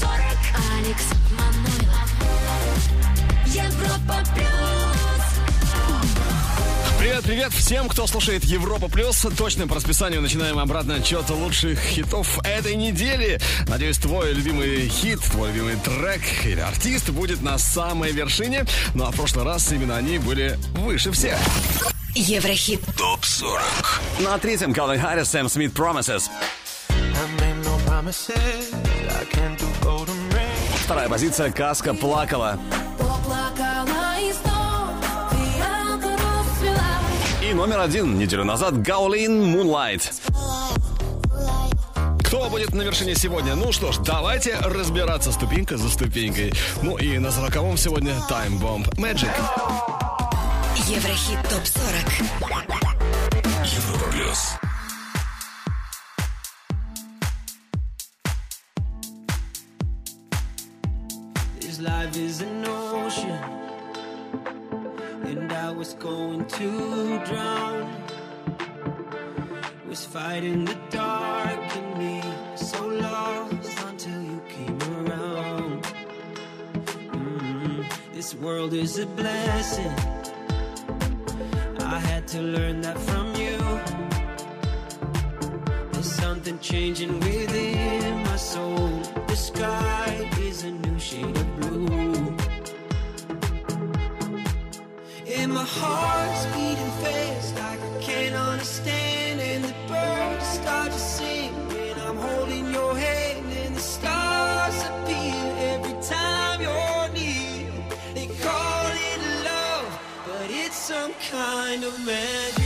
ТОП-40 Алекс Манойлов Европа Плюс Привет, привет всем, кто слушает Европа Плюс. Точно по расписанию начинаем обратно отчет лучших хитов этой недели. Надеюсь, твой любимый хит, твой любимый трек или артист будет на самой вершине. Ну а в прошлый раз именно они были выше всех. Еврохит ТОП-40 На третьем Калвин Харрис, Сэм Смит, Promises. Вторая позиция Каска плакала. И номер один неделю назад Гаулин Moonlight. Кто будет на вершине сегодня? Ну что ж, давайте разбираться ступенька за ступенькой. Ну и на сороковом сегодня Time Bomb Magic. Еврохит ТОП-40 Европа Плюс This is an ocean, and I was going to drown. Was fighting the dark in me, so lost until you came around. Mm, This world is a blessing. I had to learn that from you. Something changing within my soul. The sky is a new shade of blue. And my heart's beating fast like I can't understand. And the birds start to sing. And I'm holding your hand, and the stars appear every time you're near. They call it love, but it's some kind of magic.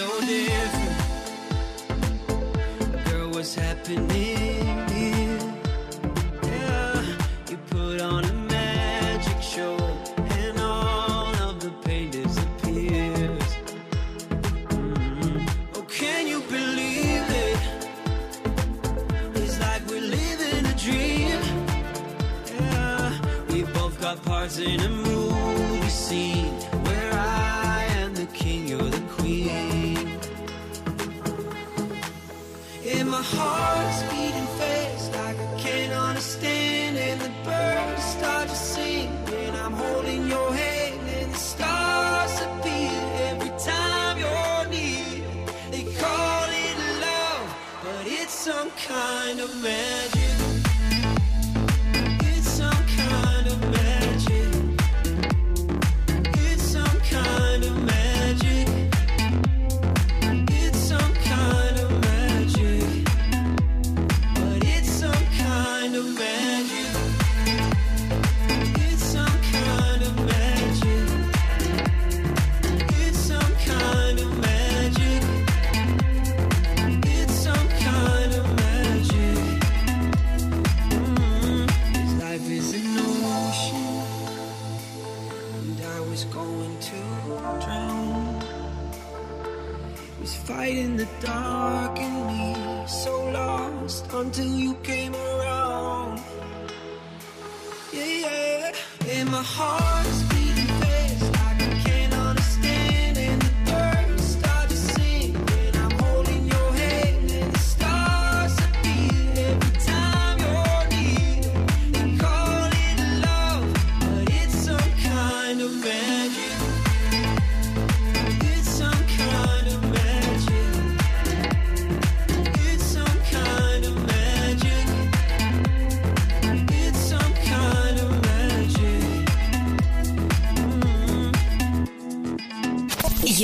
So different. Girl, what's happening here? Yeah, you put on a magic show, and all of the pain disappears. Mm, Oh, can you believe it? It's like we're living a dream. Yeah, we both got parts in a movie scene my heart's beating fast like I can't understand. And the birds start to sing, and I'm holding your hand, and the stars appear every time you're near. They call it love, but it's some kind of magic.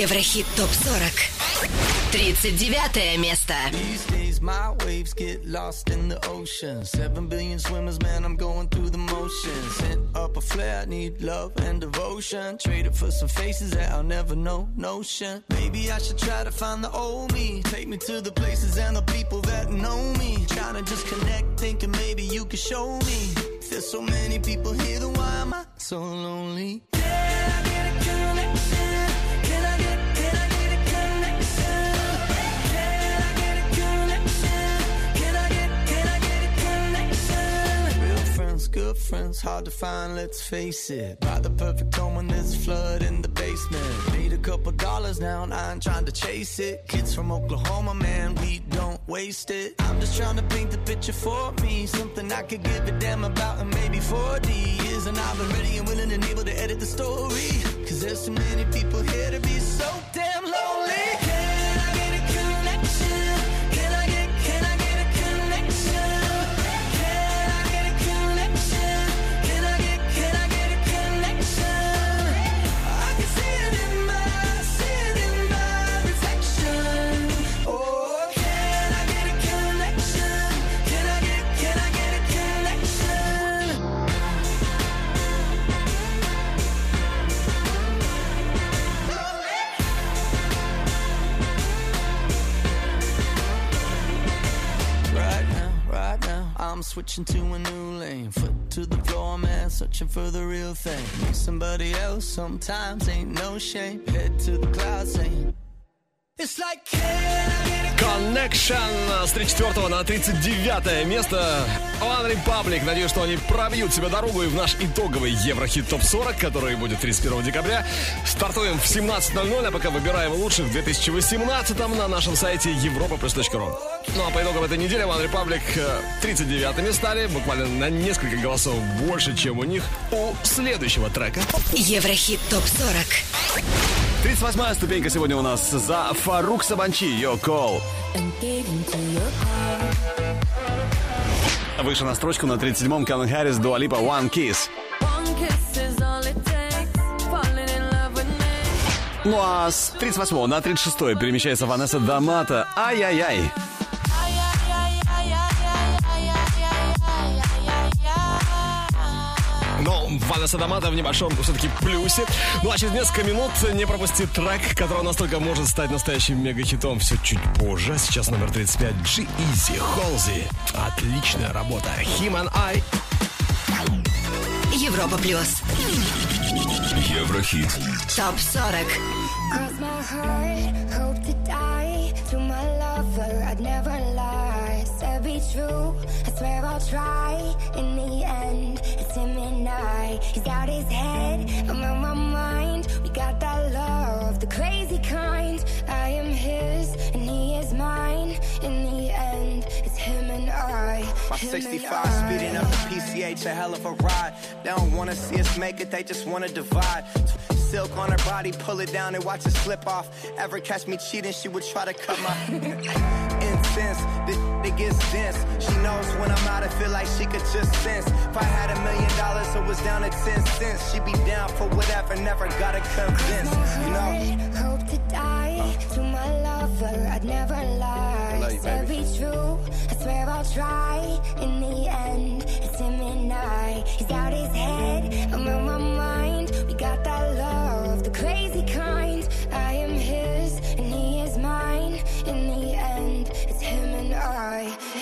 Еврохит ТОП-40 39 место These days my waves get lost in the ocean. Seven billion swimmers, man, I'm going through the motions. Sent up a flare, I need love and devotion. Traded for some faces that I'll never know, notion. Maybe I should try to find the old me. Take me to the places and the people that know me. Trying to just connect, thinking maybe you could show me. There's so many people here, then why am I so lonely? Hard to find, let's face it. Buy the perfect home when there's a flood in the basement. Need a couple dollars now, and I ain't trying to chase it. Kids from Oklahoma, man, we don't waste it. I'm just trying to paint the picture for me. Something I could give a damn about in maybe 40 years. And I've been ready and willing and able to edit the story. Cause there's so many people here to be so damn I'm switching to a new lane. Foot to the floor, man, searching for the real thing. Somebody else sometimes ain't no shame. Head to the clouds, saying, It's like, can I Connection с 34 на 39 место. One Republic. Надеюсь, что они пробьют себе дорогу и в наш итоговый Еврохит ТОП 40, который будет 31 декабря. Стартуем в 17.00, а пока выбираем лучших в 2018 на нашем сайте europaplus.ru. Ну а по итогам этой недели One Republic э, 39-ми стали, буквально на несколько голосов больше, чем у них у следующего трека. Еврохит ТОП-40. 38-я ступенька сегодня у нас за Фарук Сабанчи, Yo Call. Выше на строчку на 37-м Калвин Харрис, Дуалипа, One Kiss. Ну а с 38 на 36 перемещается Ванесса Дамата. Ай-яй-яй. Но Ванесса Дамата в небольшом все-таки плюсе. Ну а через несколько минут не пропусти трек, который настолько может стать настоящим мегахитом все чуть позже. Сейчас номер 35 G-Eazy Холзи. Отличная работа. Him and I. Европа Плюс. Еврохит. ТОП-40. Cross my heart, hope to die. To my lover, I'd never be true, I swear I'll try. In the end, it's him and I. He's got his head, I'm on my mind. We got that love, the crazy kind. I am his, and he is mine. In the end, My him 65 I. speeding up the PCH, a hell of a ride. They don't wanna see us make it, they just wanna divide. Silk on her body, pull it down and watch it slip off. Ever catch me cheating, she would try to cut my incense. This it gets dense. She knows when I'm out, I feel like she could just sense. If I had a million dollars, it was down to 10 cents. She'd be down for whatever, never gotta convince. You know? Hope to die to my lover. I'd never lie. Love you, baby. be true. I swear I'll try. In the end, it's him and I. He's got his head. I'm on my mind. We got that love, the crazy kind. I am his and he is mine. In the end, it's him and I. Him and I.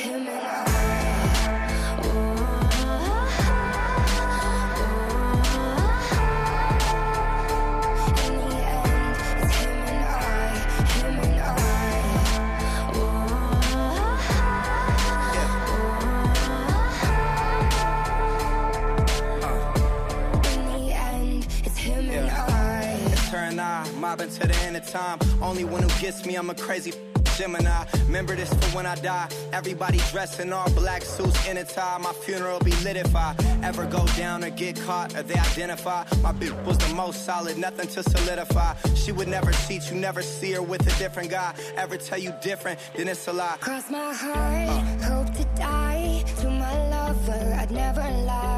mobbing to the end of time. Only one who gets me, I'm a crazy Gemini. Remember this for when I die. Everybody dressed in all black suits in a tie. My funeral be lit if I ever go down or get caught or they identify. My bitch was the most solid, nothing to solidify. She would never cheat, you never see her with a different guy. Ever tell you different, then it's a lie. Cross my heart, hope to die. To my lover, I'd never lie.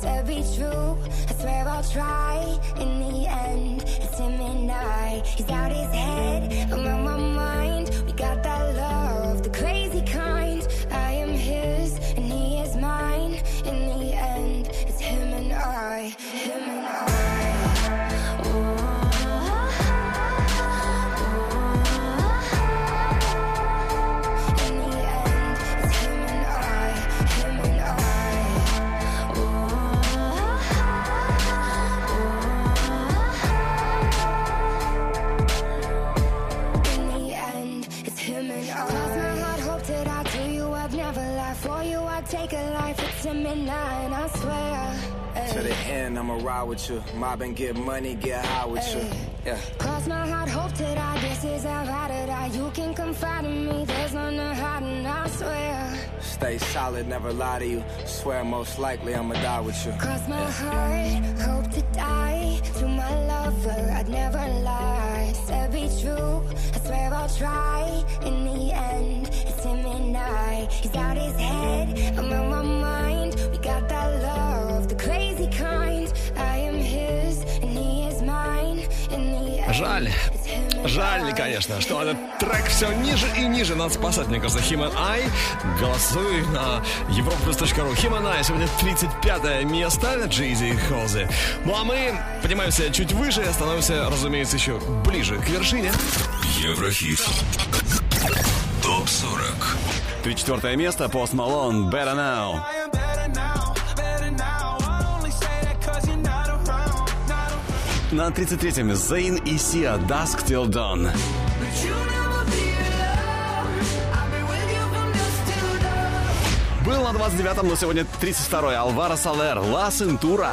Said be true, I swear I'll try. In the end, it's him and I. He's out his head, I'm on my mind. We got that love, the crazy life. Midnight, I swear. To the end, I'ma ride with you. Mob and get money, get high with you. Yeah. Cross my heart, hope to die. This is how I to die. You can confide in me. There's none to hide, and I swear. Stay solid, never lie to you. Swear most likely I'ma die with you. Cross my heart, hope to die. To my lover, I'd never lie. True, I swear I'll try. In the end, it's him and I. He's out his head, I'm on my mind. We got that Жаль. Жаль, конечно, что этот трек все ниже и ниже. Надо спасать, мне кажется, Him and I. Голосуй на europlus.ru. Him and I. Сегодня 35 место. Джейзи Холзи. Ну а мы поднимаемся чуть выше и становимся, разумеется, еще ближе к вершине. Еврохит. Топ 40. 34 место. Пост Малон. Better Now. I am better now, На 33-м Зейн и Сия. Dusk Till Dawn. Был на 29-м, но сегодня 32-й. Алваро Салер. Ла Сентура.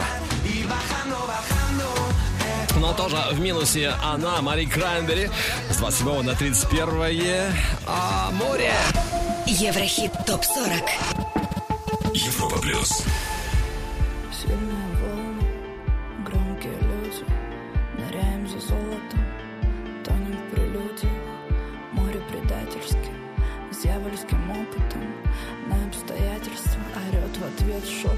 Но тоже в минусе она, Мари Краймбери. С 27 на 31 а море. Еврохит ТОП-40. Европа плюс. Ответ шепот.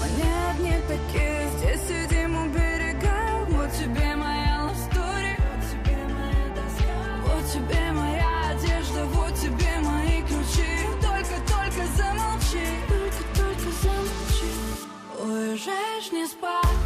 Мы не одни такие, здесь сидим у берега. Вот тебе моя love story, вот тебе моя доска. Вот тебе моя одежда, вот тебе мои ключи. Только-только замолчи, только-только замолчи. Уезжаешь не спать,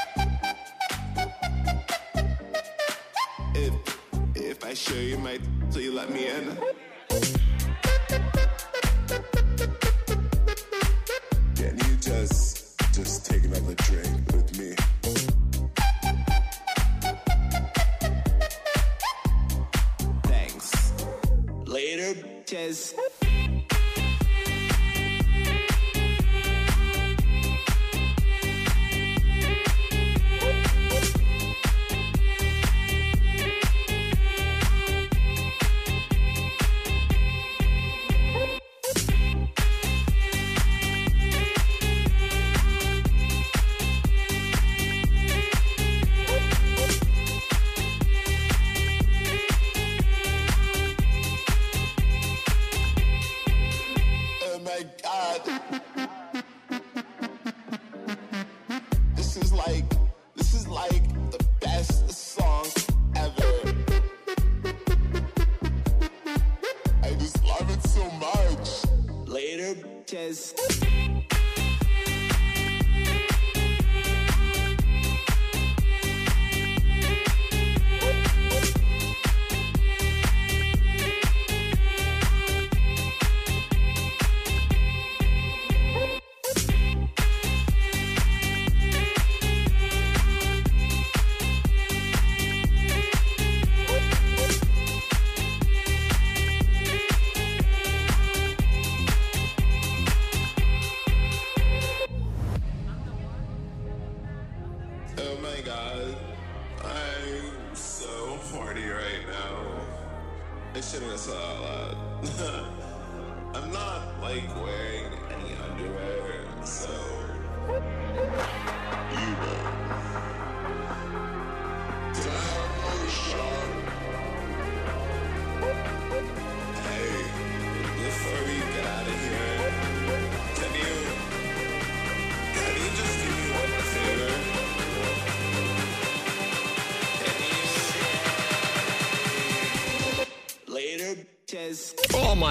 sure you might so you let me in.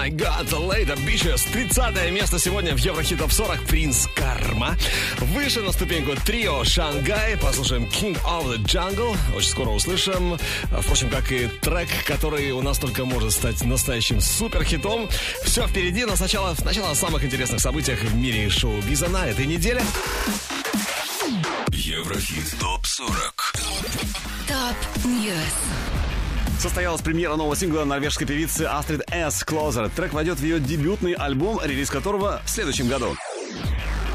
Oh my God, Later Bitches. 30 место сегодня в Еврохит Топ 40 Принц Карма. Выше на ступеньку трио Шангай. Послушаем King of the Jungle. Очень скоро услышим. Впрочем, как и трек, который у нас только может стать настоящим суперхитом. Все впереди, но сначала, сначала о самых интересных событиях в мире шоу-биза на этой неделе. Еврохит ТОП-40 Top News. Состоялась премьера нового сингла норвежской певицы Астрид С. Closer. Трек войдет в ее дебютный альбом, релиз которого в следующем году.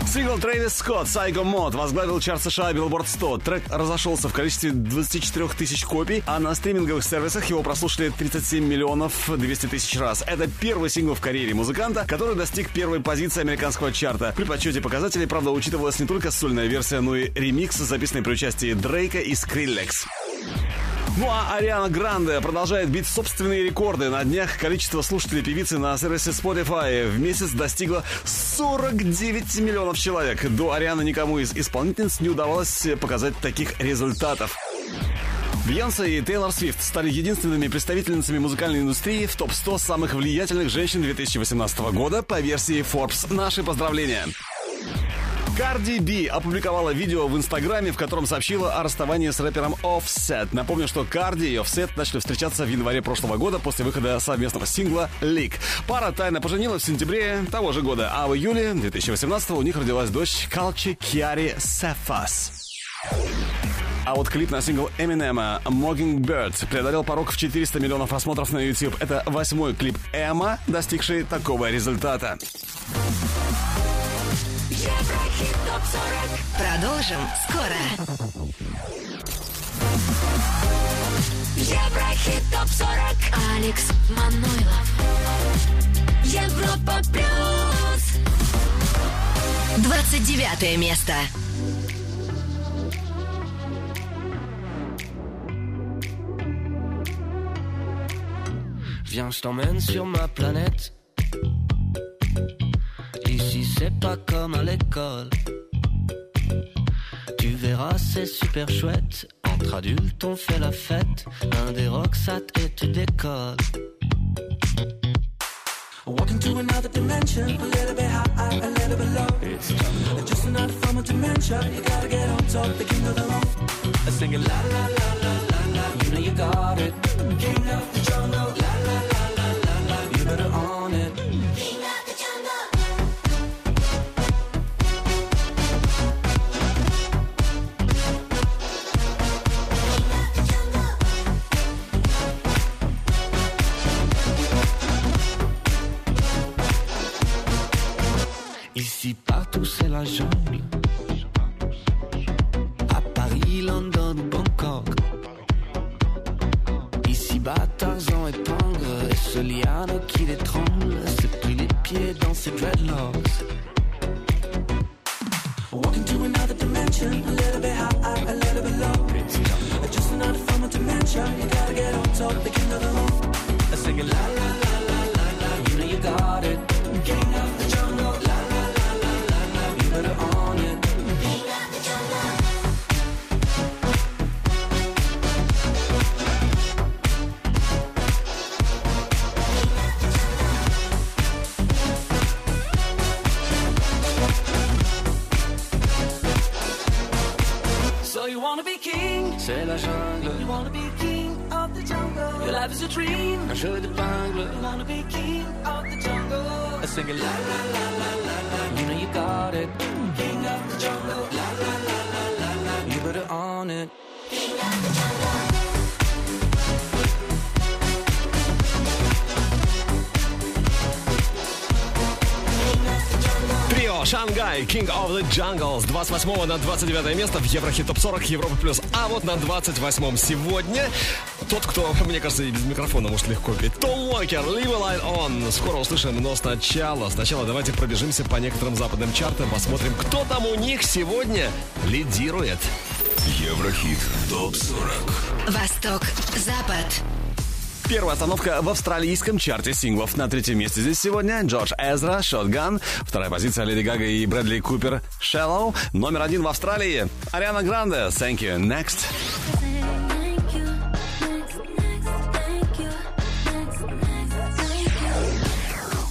Сингл Трэвис Скотт «Psycho Mod» возглавил чарт США Billboard 100. Трек разошелся в количестве 24 тысяч копий, а на стриминговых сервисах его прослушали 37 миллионов 200 тысяч раз. Это первый сингл в карьере музыканта, который достиг первой позиции американского чарта. При подсчете показателей, правда, учитывалась не только сольная версия, но и ремикс, записанный при участии Дрейка и Скриллекс. Ну а Ариана Гранде продолжает бить собственные рекорды. На днях количество слушателей певицы на сервисе Spotify в месяц достигло 49 миллионов человек. До Арианы никому из исполнительниц не удавалось показать таких результатов. Бейонсе и Тейлор Свифт стали единственными представительницами музыкальной индустрии в топ-100 самых влиятельных женщин 2018 года по версии Forbes. Наши поздравления! Карди Би опубликовала видео в Инстаграме, в котором сообщила о расставании с рэпером Offset. Напомню, что Карди и Offset начали встречаться в январе прошлого года после выхода совместного сингла «Лик». Пара тайно поженилась в сентябре того же года, а в июле 2018 у них родилась дочь Калчи Киари Сефас. А вот клип на сингл Эминема Mockingbird преодолел порог в 400 миллионов просмотров на YouTube. Это восьмой клип Эма, достигший такого результата. Еврохит топ 40. Продолжим скоро. Еврохит топ 40. Алекс Манойлов. Европа плюс. 29 место. Viens, je t'emmène sur ma planète. C'est pas comme à l'école. Tu verras, c'est super chouette. Entre adultes, on fait la fête. Un des rocksat et tu décolles. Walking to another dimension, a little bit high, a little bit low. It's. Just enough from a dementia, you gotta get on top, the king of the road. Singing la la la la la la. You know you got it. King of the jungle. La la la Ici partout c'est la jungle. À Paris, London, Bangkok. Ici bas Tarzan Tangre et ce liane qui l'étrangle. C'est plus les pieds dans ses dreadlocks. Walking to another dimension, a little bit high, a little bit low. Just another form of dementia. You gotta get on top, the king of the road. I sing it la la la la la la. You know you got it. King of the jungle. C'est la jungle, You wanna be king of the jungle? Your life is a dream. un jeu d'épingle. You wanna be king of the jungle? I sing it la la la la la la. You know you got it don't know. La la la. Шангай, King of the Jungle с 28 на 29 место в Еврохит Топ 40 Европа Плюс. А вот на 28 сегодня тот, кто, мне кажется, и без микрофона может легко петь. Том Уокер, Leave a Light On. Скоро услышим, но сначала, сначала давайте пробежимся по некоторым западным чартам, посмотрим, кто там у них сегодня лидирует. Еврохит ТОП-40 Восток, Запад. Первая остановка в австралийском чарте синглов. На третьем месте здесь сегодня Джордж Эзра, Shotgun. Вторая позиция Леди Гага и Брэдли Купер, Shallow. Номер один в Австралии Ариана Гранде, Thank You, Next.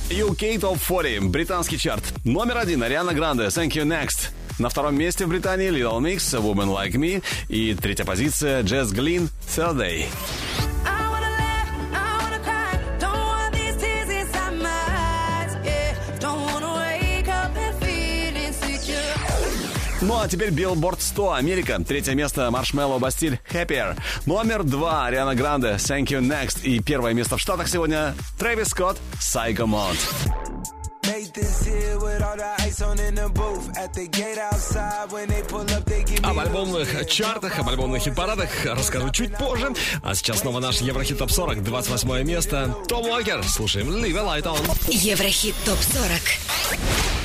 UK Top 40, британский чарт. Номер один Ариана Гранде, Thank You, Next. На втором месте в Британии Little Mix, Woman Like Me. И третья позиция Джесс Глин, Third Day. Ну а теперь Billboard 100 Америка. Третье место Маршмелло Бастиль Happier. Номер два Ариана Гранде Thank You Next. И первое место в Штатах сегодня Трэвис Скотт Psycho Mode. Об альбомных чартах, об альбомных хит-парадах расскажу чуть позже. А сейчас снова наш Еврохит Топ 40, 28 место. Том Уокер. Слушаем Leave a Light On. Еврохит ТОП 40.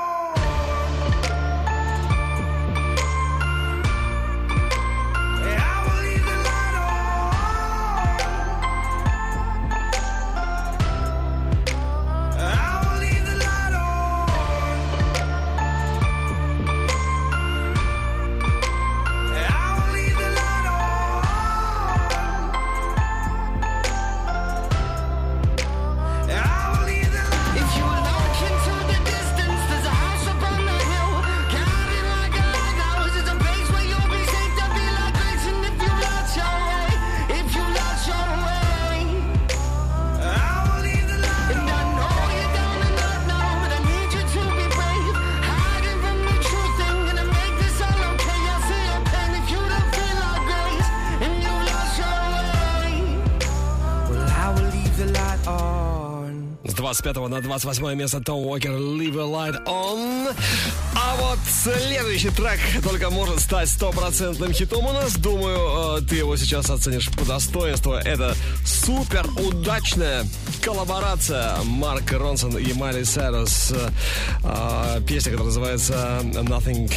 25 на 28 место Том Уокер Leave a Light On. А вот следующий трек только может стать стопроцентным хитом у нас. Думаю, э, ты его сейчас оценишь по достоинству. Это супер удачная коллаборация Марк Ронсон и Майли Сайрус. Э, Песня, которая называется Nothing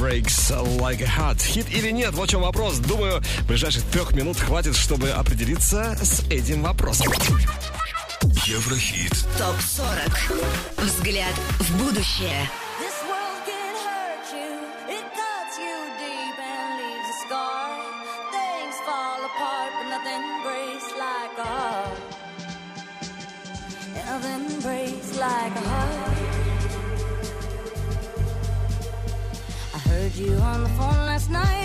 Breaks Like a Heart. Хит или нет? Вот в чем вопрос. Думаю, ближайших трех минут хватит, чтобы определиться с этим вопросом. Еврохит. ТОП-40. Взгляд в будущее. This world can hurt you, it cuts you deep and leaves a scar. Things fall apart, but nothing breaks like a heart. Nothing breaks like a heart. I heard you on the phone last night.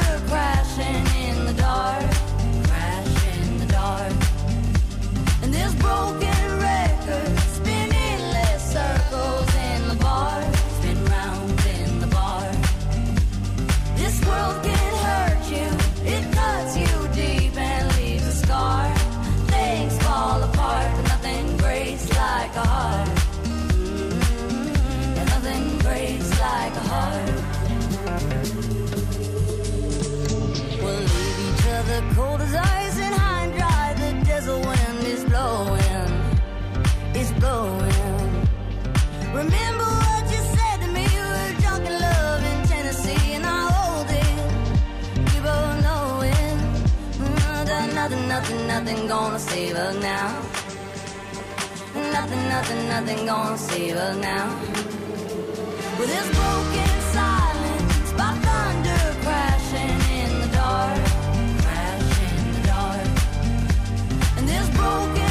nothing, gonna save us now. Nothing, nothing, nothing gonna save us now. With this broken silence, by thunder crashing in the dark, crash in the dark. And this broken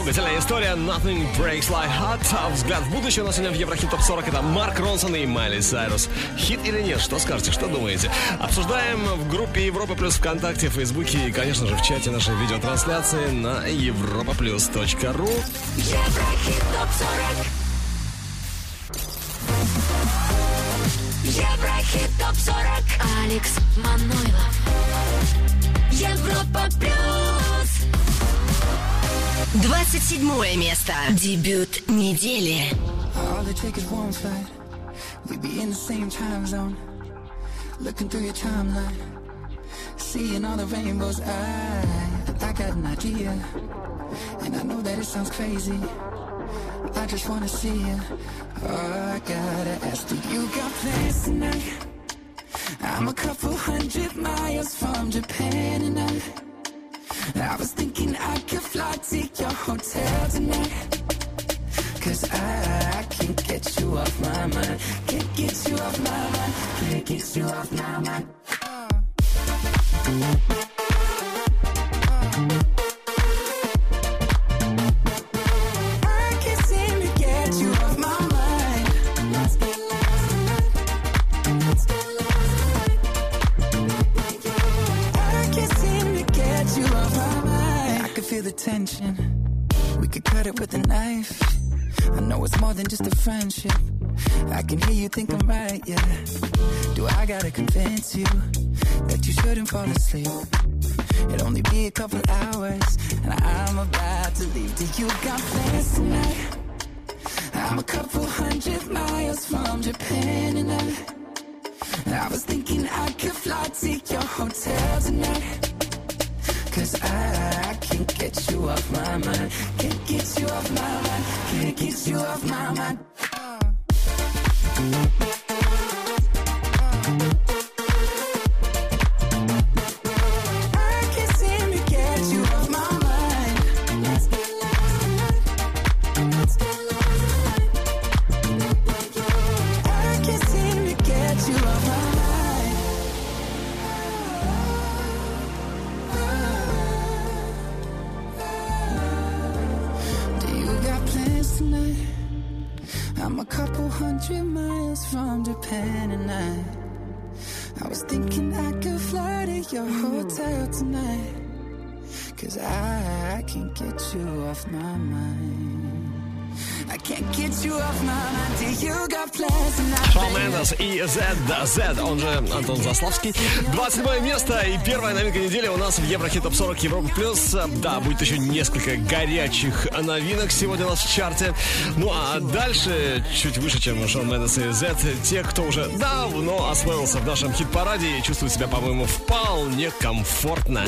Трогательная история Nothing Breaks Like Hot. А взгляд в будущее у нас сегодня в Еврохит Топ 40 это Марк Ронсон и Майли Сайрус. Хит или нет? Что скажете? Что думаете? Обсуждаем в группе Европа Плюс ВКонтакте, Фейсбуке и, конечно же, в чате нашей видеотрансляции на europaplus.ru. Еврохит ТОП-40. Еврохит ТОП-40. Алекс Манойлов. Европа Плюс. 27 место. Дебют недели. All it takes is one flight. We be in the same time zone. Looking through your timeline. Seeing all the rainbows. I, I got an idea. And I know that it sounds crazy. I just wanna see you. Oh, I gotta ask, do you got plans tonight? I'm a couple hundred miles from Japan and I, I was thinking I could fly to your hotel tonight. Cause I, I can't get you off my mind. Can't get you off my mind. Can't get you off my mind. Than just a friendship. I can hear you think I'm right, yeah. Do I gotta convince you that you shouldn't fall asleep? It'll only be a couple hours, and I'm about to leave. Do you got plans tonight? I'm a couple hundred miles from Japan, and I, I was thinking I could fly to your hotel tonight. Cause I, can't get you off my mind. Can't get you off my mind. Can't get you off my mind. Uh. Мендес и Z, да, Z, он же Антон Заславский. 27 место и первая новинка недели у нас в Еврохит Топ 40 Европа Плюс. Да, будет еще несколько горячих новинок сегодня у нас в чарте. Ну а дальше, чуть выше, чем Шон Мендес и Z, те, кто уже давно освоился в нашем хит-параде и чувствует себя, по-моему, вполне комфортно.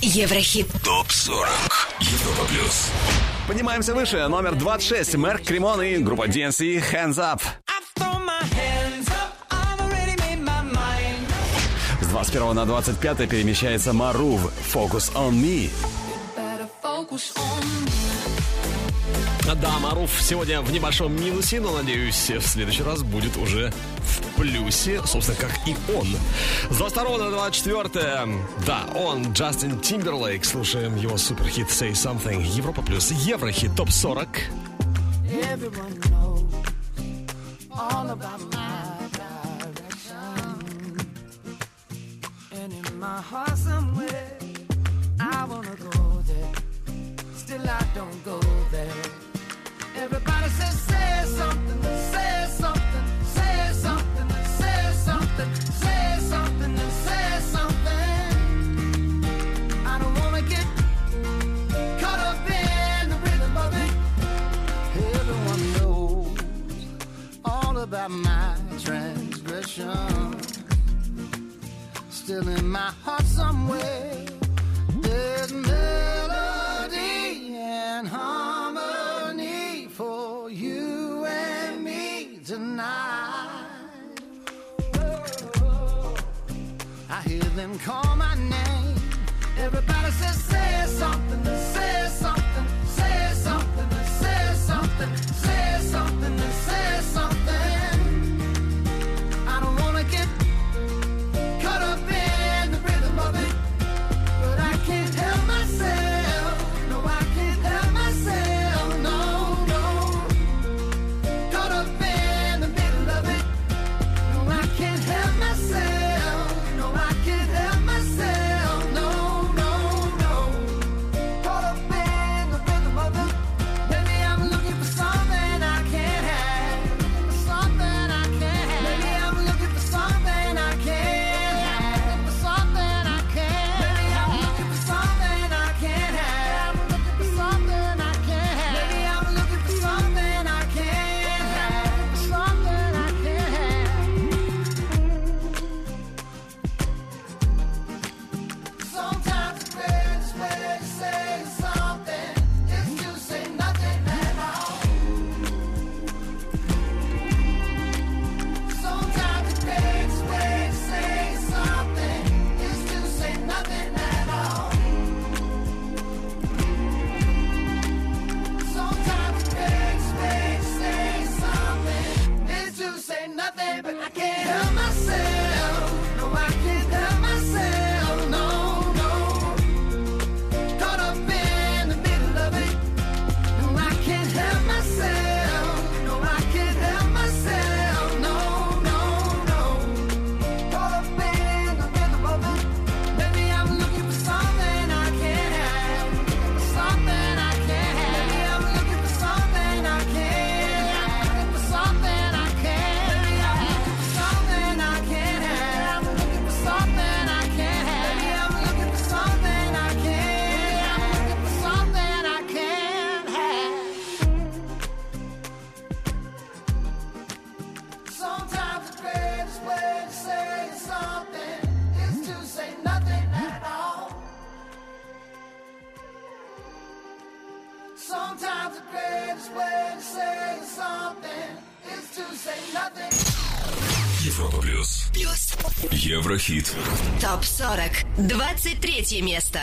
Еврохит. ТОП 40 Европа Плюс. Поднимаемся выше. Номер 26. Мерк Кремон и группа DNC Hands Up. 21 на 25 перемещается Марув Focus on Me. Да, Маруф сегодня в небольшом минусе, но, надеюсь, в следующий раз будет уже в плюсе, собственно, как и он. С 22 на 24 да, он, Джастин Тимберлейк. Слушаем его суперхит Say Something. Европа плюс Еврохит ТОП 40. Everyone knows Плюс. Плюс. Еврохит. Топ 40. 23 место.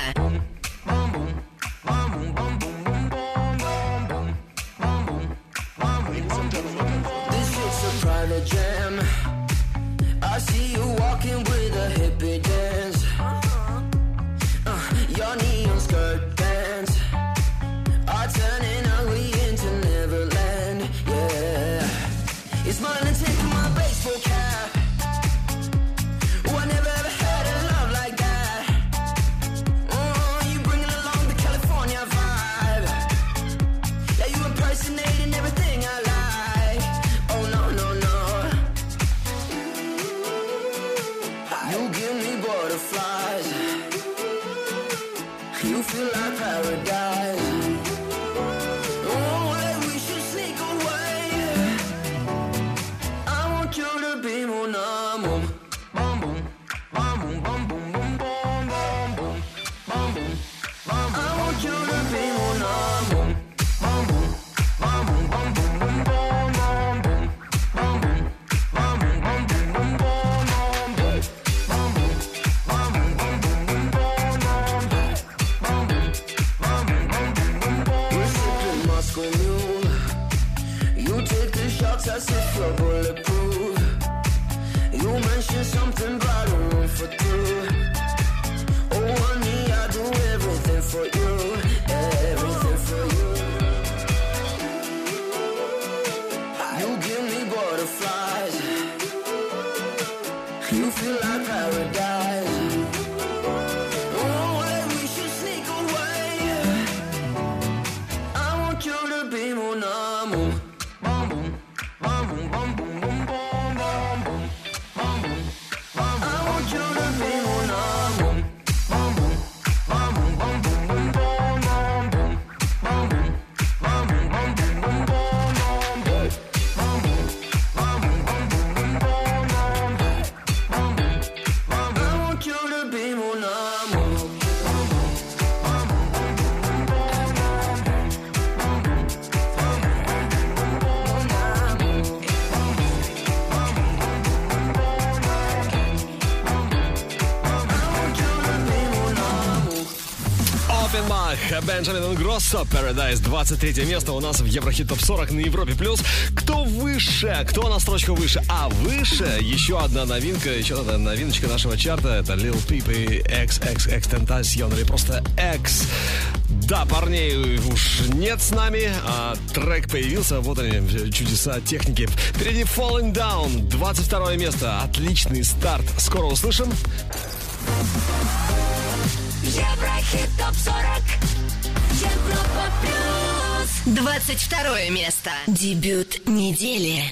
Sub Paradise. 23 место у нас в Еврохит Топ 40 на Европе Плюс. Кто выше? Кто на строчку выше? А выше еще одна новинка, еще одна новиночка нашего чарта. Это Lil Peep и XXX Tentacion или просто X. Да, парней уж нет с нами, а трек появился, вот они, чудеса техники. Впереди Falling Down, 22 место, отличный старт. Скоро услышим. Еврохит ТОП-40 22 место. Дебют недели.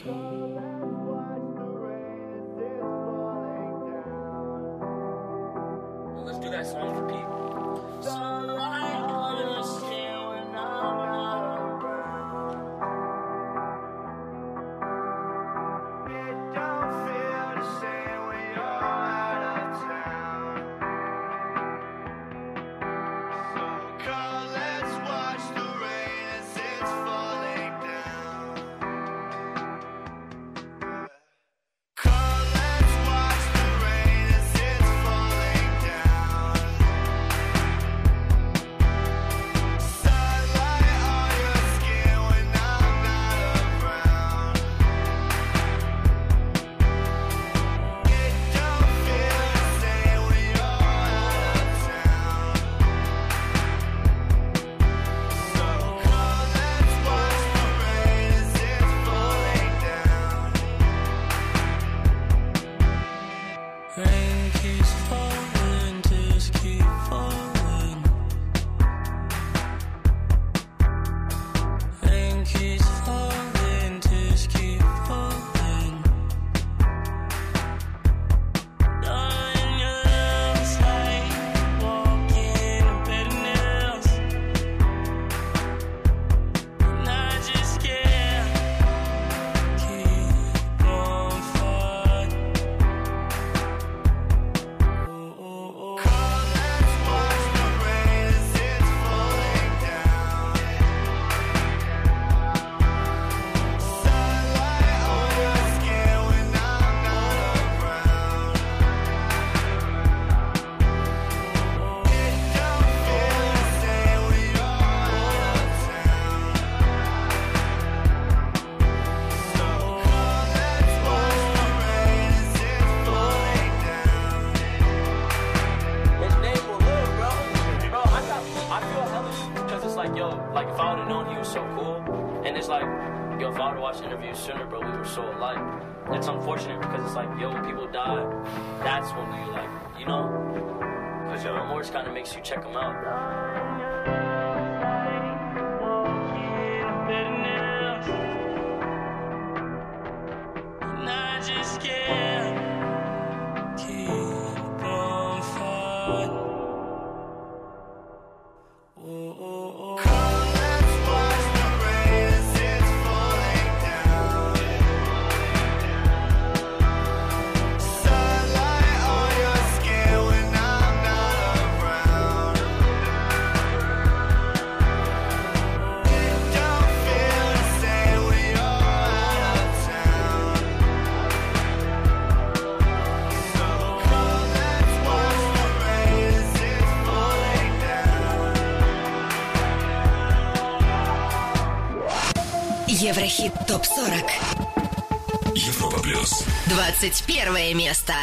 Хит ТОП-40 Европа Плюс. 21 место.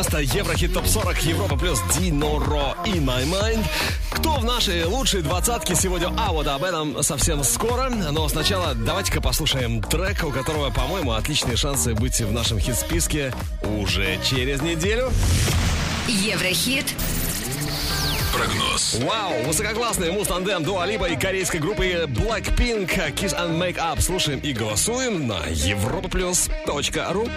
место Еврохит Топ 40 Европа плюс Диноро и My Mind. Кто в нашей лучшей двадцатке сегодня? А вот об этом совсем скоро. Но сначала давайте-ка послушаем трек, у которого, по-моему, отличные шансы быть в нашем хит-списке уже через неделю. Еврохит прогноз. Вау, высококлассный Мустандем Ду Дуалиба и корейской группы Blackpink Kiss and Make Up. Слушаем и голосуем на europaplus.ru.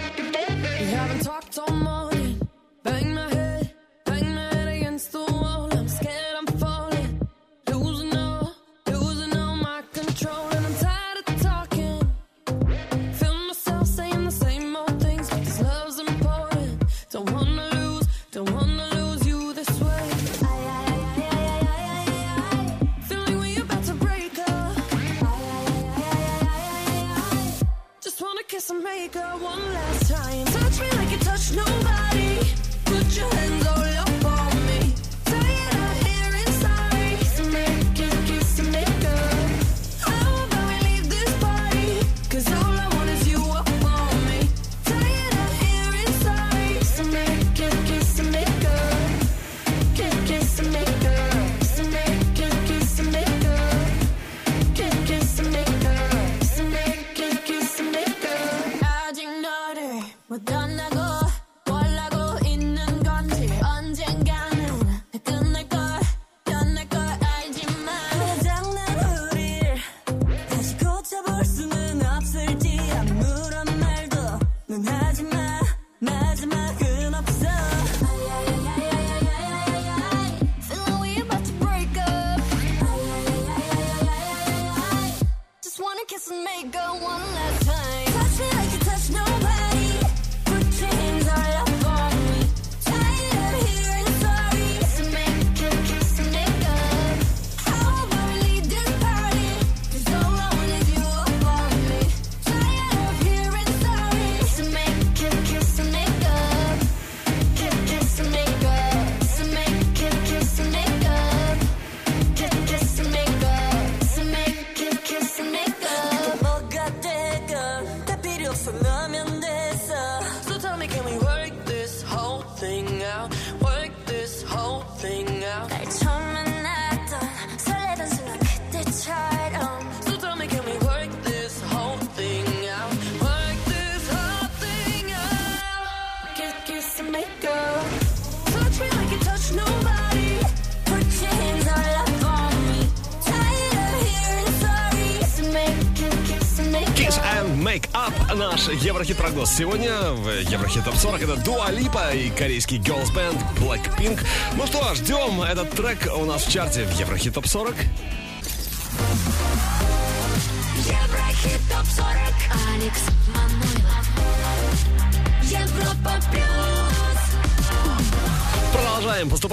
прогноз. Сегодня в Еврохит Топ 40 это Дуа Липа и корейский girls band Blackpink. Ну что, ждем этот трек у нас в чарте в Еврохит Топ 40.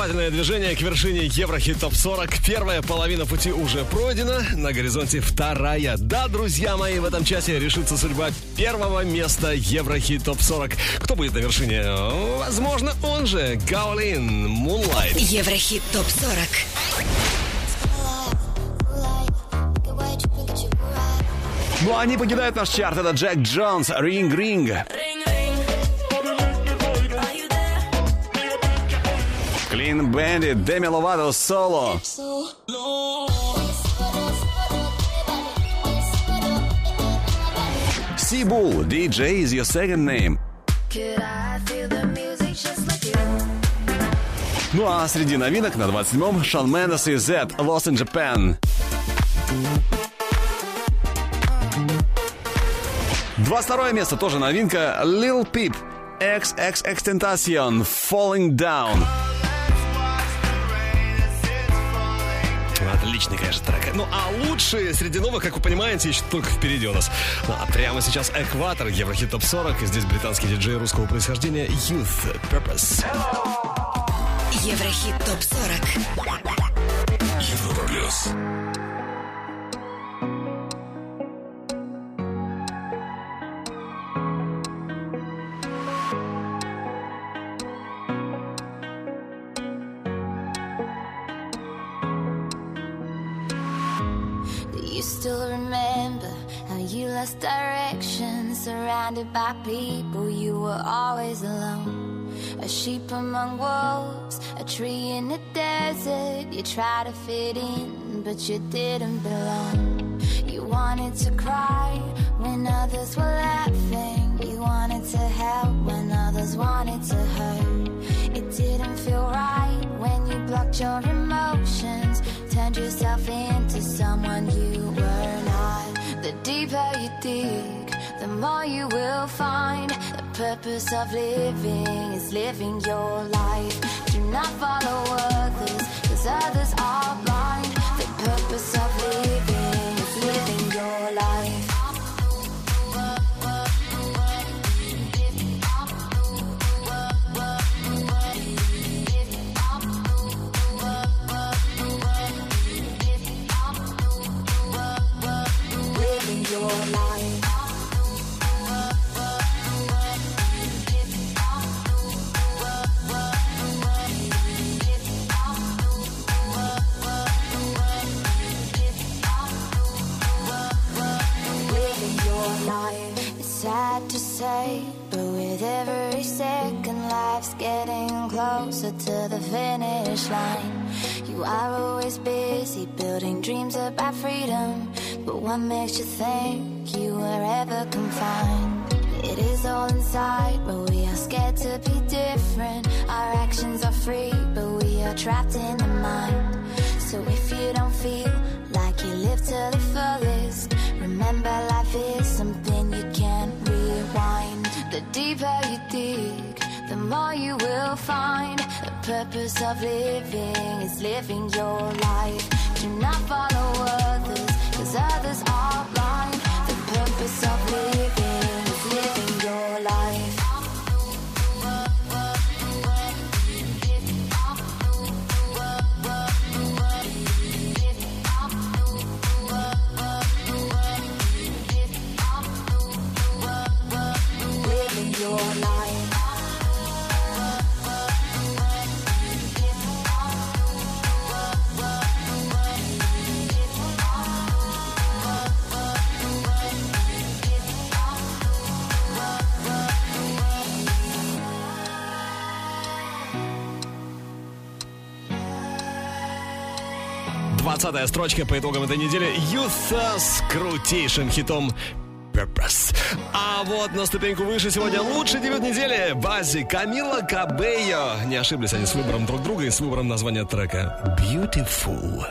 Поступательное движение к вершине Еврохит Топ 40. Первая половина пути уже пройдена, на горизонте вторая. Да, друзья мои, в этом часе решится судьба первого места Еврохит Топ 40. Кто будет на вершине? Возможно, он же Гаолин Moonlight. Еврохит топ 40. Ну, они покидают наш чарт. Это Джек Джонс, Ринг Ринг. Клин Бендит, Деми Ловато, Соло. Сибул, DJ is your second name. Ну а среди новинок на 27-м Шон Мендес и Z, Lost in Japan. 22 место тоже новинка Lil Peep, XX Extentation, Falling Down. Отличный, конечно, трек. Ну, а лучшие среди новых, как вы понимаете, еще только впереди у нас. Ну, а прямо сейчас Экватор, Еврохит Топ 40. И здесь британский диджей русского происхождения Youth Purpose. Еврохит топ 40. Европа плюс. Lost direction? Surrounded by people, you were always alone. A sheep among wolves, a tree in the desert. You tried to fit in, but you didn't belong. You wanted to cry when others were laughing. You wanted to help when others wanted to hurt. It didn't feel right when you blocked your emotions. Turned yourself into someone you were not. The deeper you dig, the more you will find. The purpose of living is living your life. Do not follow others, cause others are blind. The purpose of living is living your life. Sad to say, but with every second, life's getting closer to the finish line. You are always busy building dreams about freedom, but what makes you think you were ever confined? It is all inside, but we are scared to be different. Our actions are free, but we are trapped in the mind. So if you don't feel like you live to the fullest, remember life is deeper you dig, the more you will find. The purpose of living is living your life. Do not follow others, cause others are blind. The purpose of living is living your life. 20 строчка по итогам этой недели. Юса с крутейшим хитом Purpose. А вот на ступеньку выше сегодня лучший дебют недели Бази Камила Кабео. Не ошиблись они с выбором друг друга и с выбором названия трека Beautiful.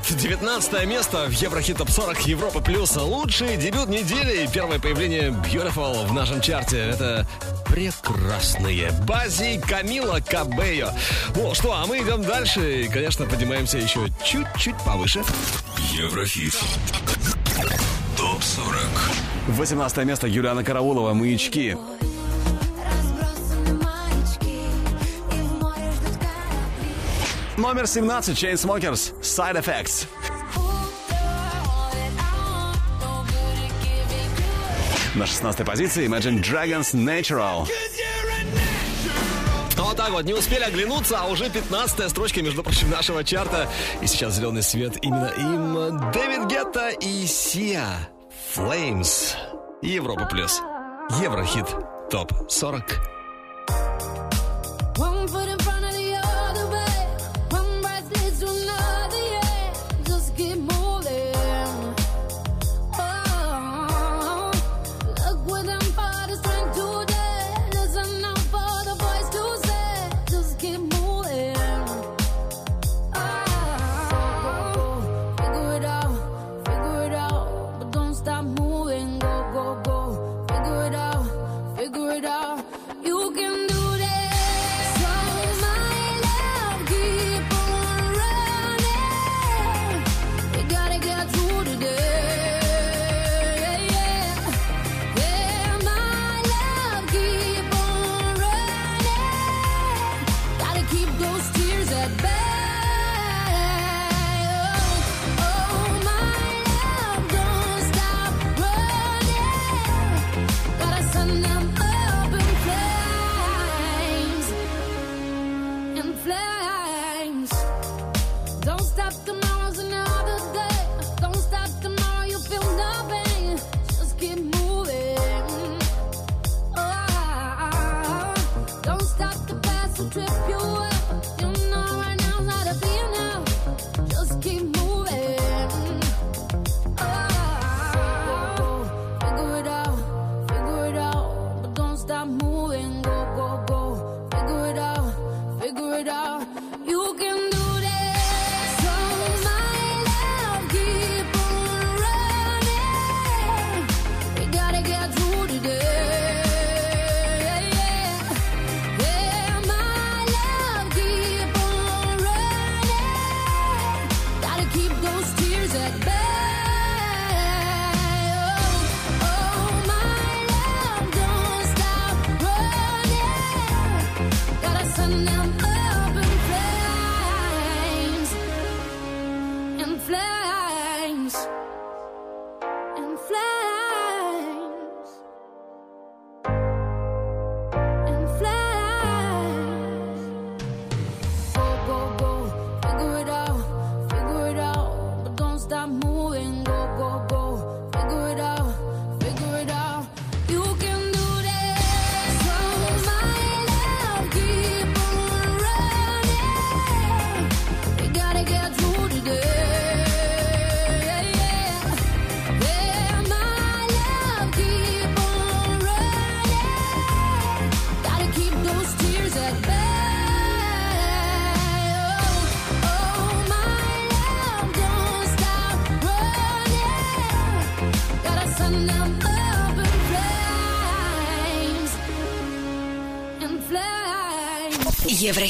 Ломбард. 19 место в Еврохит Топ 40 Европа Плюс. Лучший дебют недели и первое появление Beautiful в нашем чарте. Это прекрасные Бази Камила Кабео. Ну что, а мы идем дальше и, конечно, поднимаемся еще чуть-чуть повыше. Еврохит. Топ 40. 18 место Юлиана Караулова «Маячки». Номер 17 Chainsmokers Side Effects. На 16 позиции Imagine Dragons Natural. Ну Вот так вот, не успели оглянуться, а уже 15-я строчка, между прочим, нашего чарта. И сейчас зеленый свет именно им. Дэвид Гетта и Сиа. Flames. Европа плюс. Еврохит. Топ 40. estamos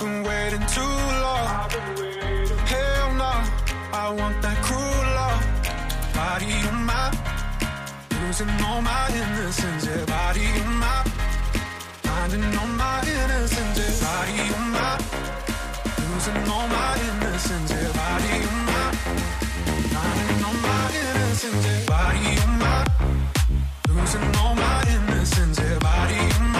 Been waiting too long. Hell no, I want that cruel love. Body on my, losing all my innocence. Yeah, body on my, finding all my innocence. Yeah, body on my, losing all my innocence. Yeah, body on my, finding all my innocence. Yeah, body on my, losing all my innocence. Yeah, body on my,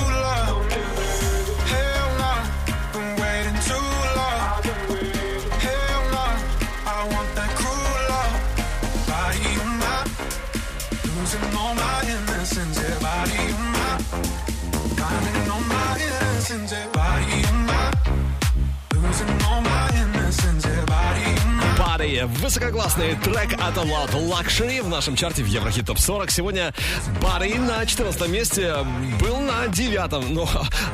my. Пари. Высококлассный трек от Loud Luxury в нашем чарте в Еврохит Топ 40. Сегодня Барри на 14 месте был на девятом. Но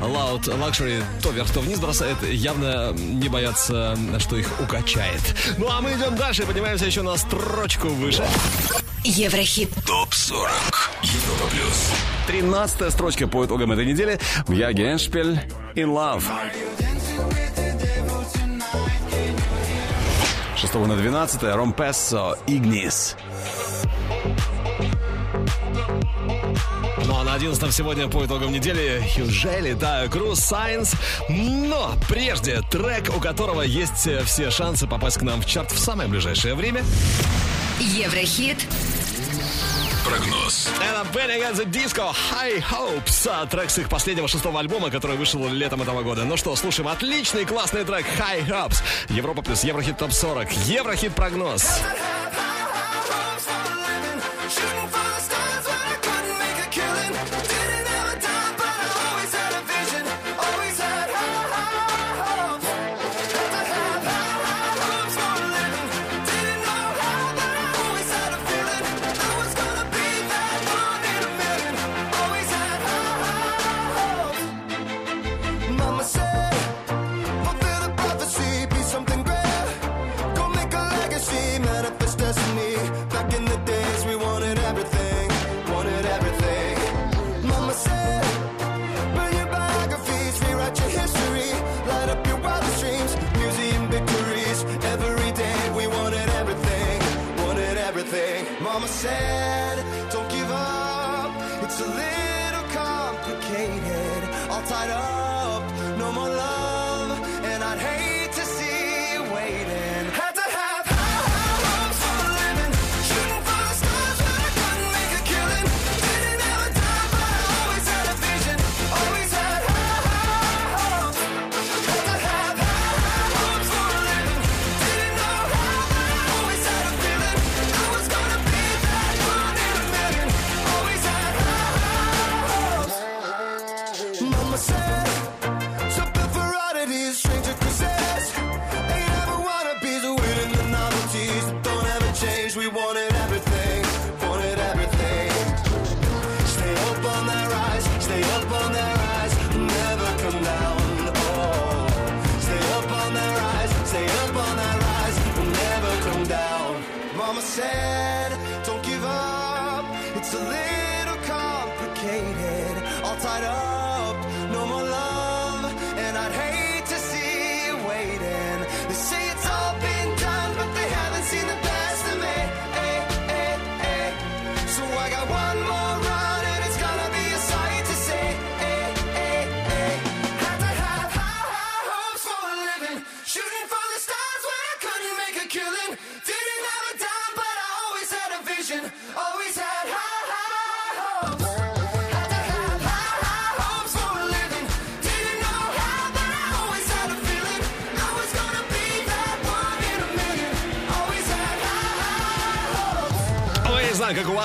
Loud Luxury то вверх, то вниз бросает. Явно не боятся, что их укачает. Ну а мы идем дальше и поднимаемся еще на строчку выше. Еврохит ТОП 40. Европа плюс. 13 строчка по итогам этой недели. Я Геншпель In Love. 6 на 12 Ром Пессо Игнис. Ну а на 11 сегодня по итогам недели Хьюжели, да, Круз Сайенс. Но прежде трек, у которого есть все шансы попасть к нам в чарт в самое ближайшее время. Еврохит Прогноз. Это Benny Against the Disco High Hopes. а, Трек с их последнего шестого альбома, который вышел летом этого года. Ну что, слушаем отличный классный трек High Hopes. Европа плюс Еврохит Топ 40. Еврохит прогноз. Shooting I'm a sad myself. Jumping for oddities, stranger.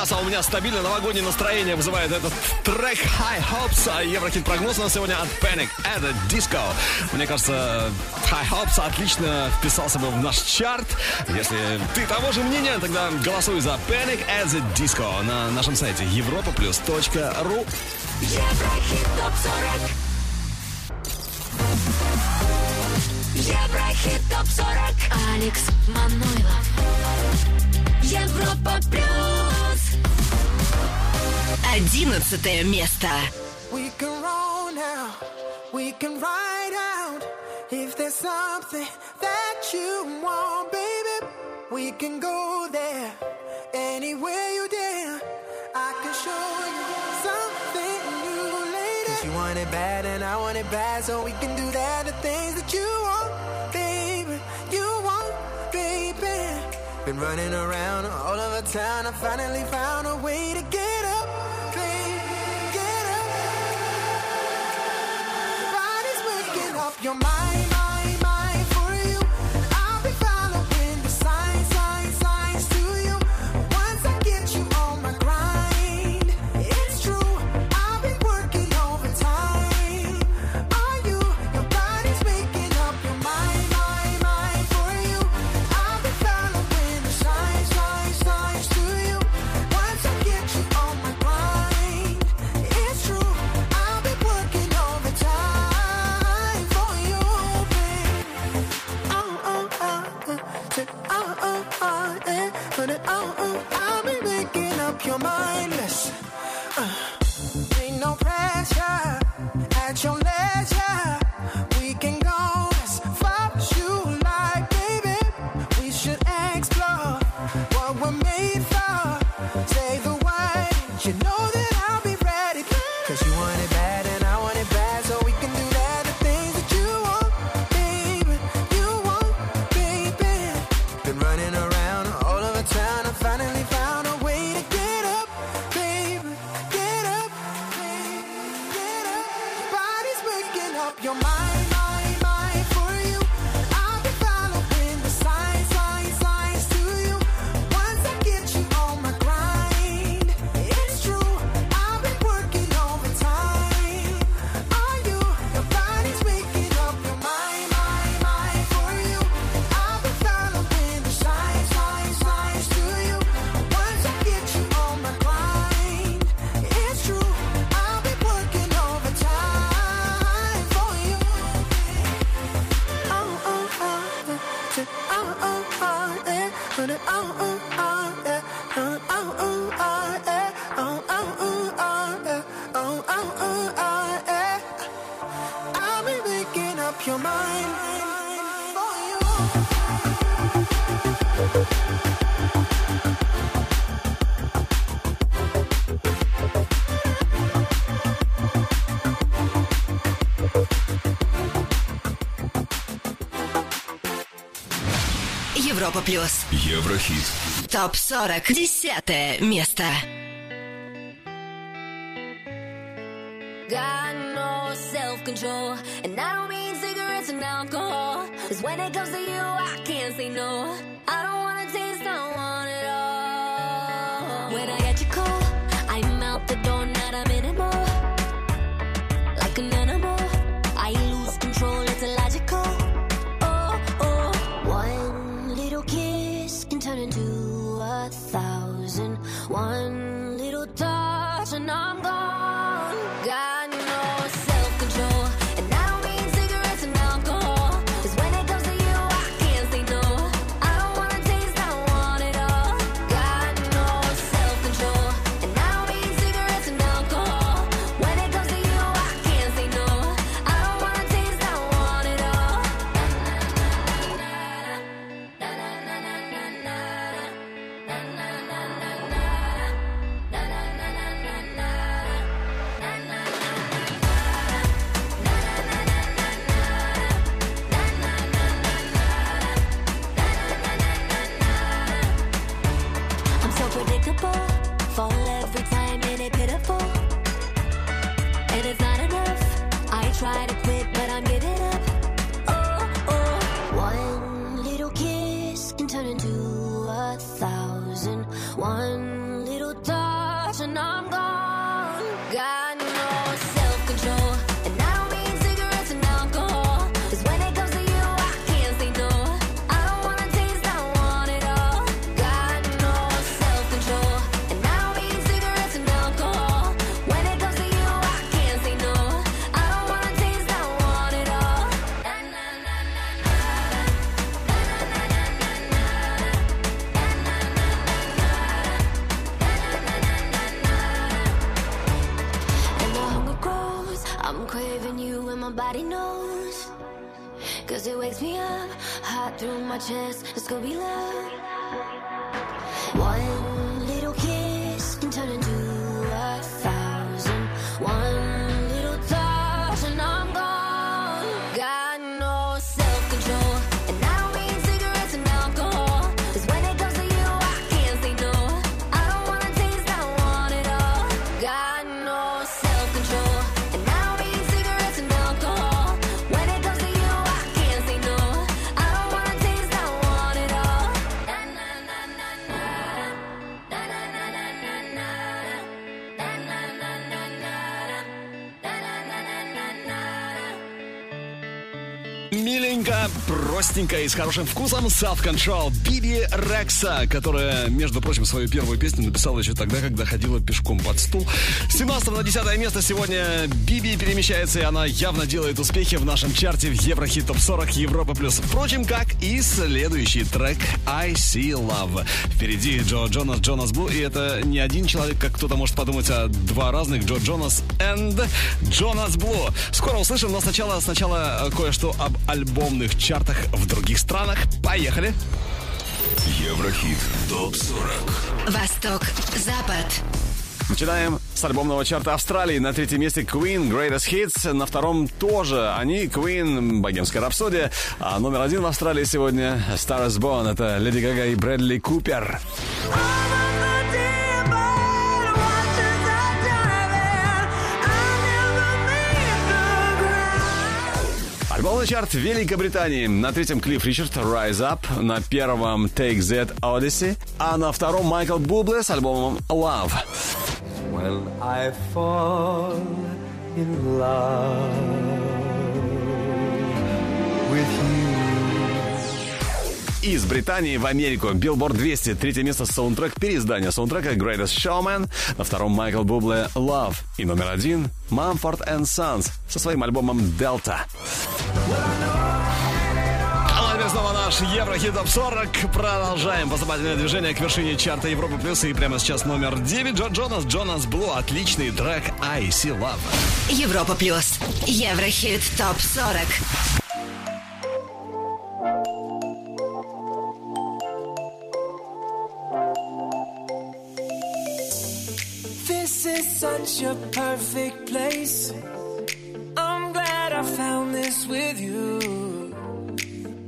раз, а у меня стабильно новогоднее настроение вызывает этот трек High Hopes. А Еврохит прогноз на сегодня от Panic at the Disco. Мне кажется, High Hopes отлично вписался бы в наш чарт. Если ты того же мнения, тогда голосуй за Panic at the Disco на нашем сайте europaplus.ru. Еврохит топ 40. Еврохит топ 40. Алекс Манойлов. Европа плюс. Одиннадцатое место. We can roll now, we can ride out. If there's something that you want, baby, we can go there. Anywhere you dare, I can show you something new later. Cause you want it bad and I want it bad, so we can do that. The things that you want, baby, you want, baby. Been running around all over town, I finally found a way to get it. up your mind. your mind. плюс. Еврохит. Топ 40. Десятое место. Got no self-control And I don't mean cigarettes and alcohol Cause when it comes to One chest. It's gonna be love. Простенько и с хорошим вкусом Self-Control Биби Рекса, которая, между прочим, свою первую песню написала еще тогда, когда ходила пешком под стул. С 17 на 10 место сегодня Биби перемещается, и она явно делает успехи в нашем чарте в Еврохит Топ 40 Европа Плюс. Впрочем, как и следующий трек I See Love. Впереди Джо Джонас, Джонас Блу, и это не один человек, как кто-то может подумать, а два разных Джо Джонас and Джонас Блу. Скоро услышим, но сначала, сначала э, кое-что об альбомных чартах в других странах. Поехали! Еврохит ТОП-40 Восток, Запад. Начинаем с альбомного чарта Австралии. На третьем месте Queen Greatest Hits. На втором тоже они Queen Богемская рапсодия. А номер один в Австралии сегодня Star is Born. Это Леди Гага и Брэдли Купер. Альбомный чарт Великобритании. На третьем Клифф Ричард Rise Up. На первом Take That Odyssey. А на втором Майкл Бубле с альбомом Love. When I fall in love with you. Из Британии в Америку. Billboard 200. Третье место саундтрек переиздания саундтрека Greatest Showman. На втором Майкл Бубле Love. И номер один Mumford Sons со своим альбомом Delta. Снова наш Еврохит Топ 40. Продолжаем поступательное движение к вершине чарта Европы Плюс. И прямо сейчас номер 9 Джо Джонас, Джонас Блу. Отличный трек I See Love. Европа плюс. Еврохит топ 40. This is such a perfect place. This with you.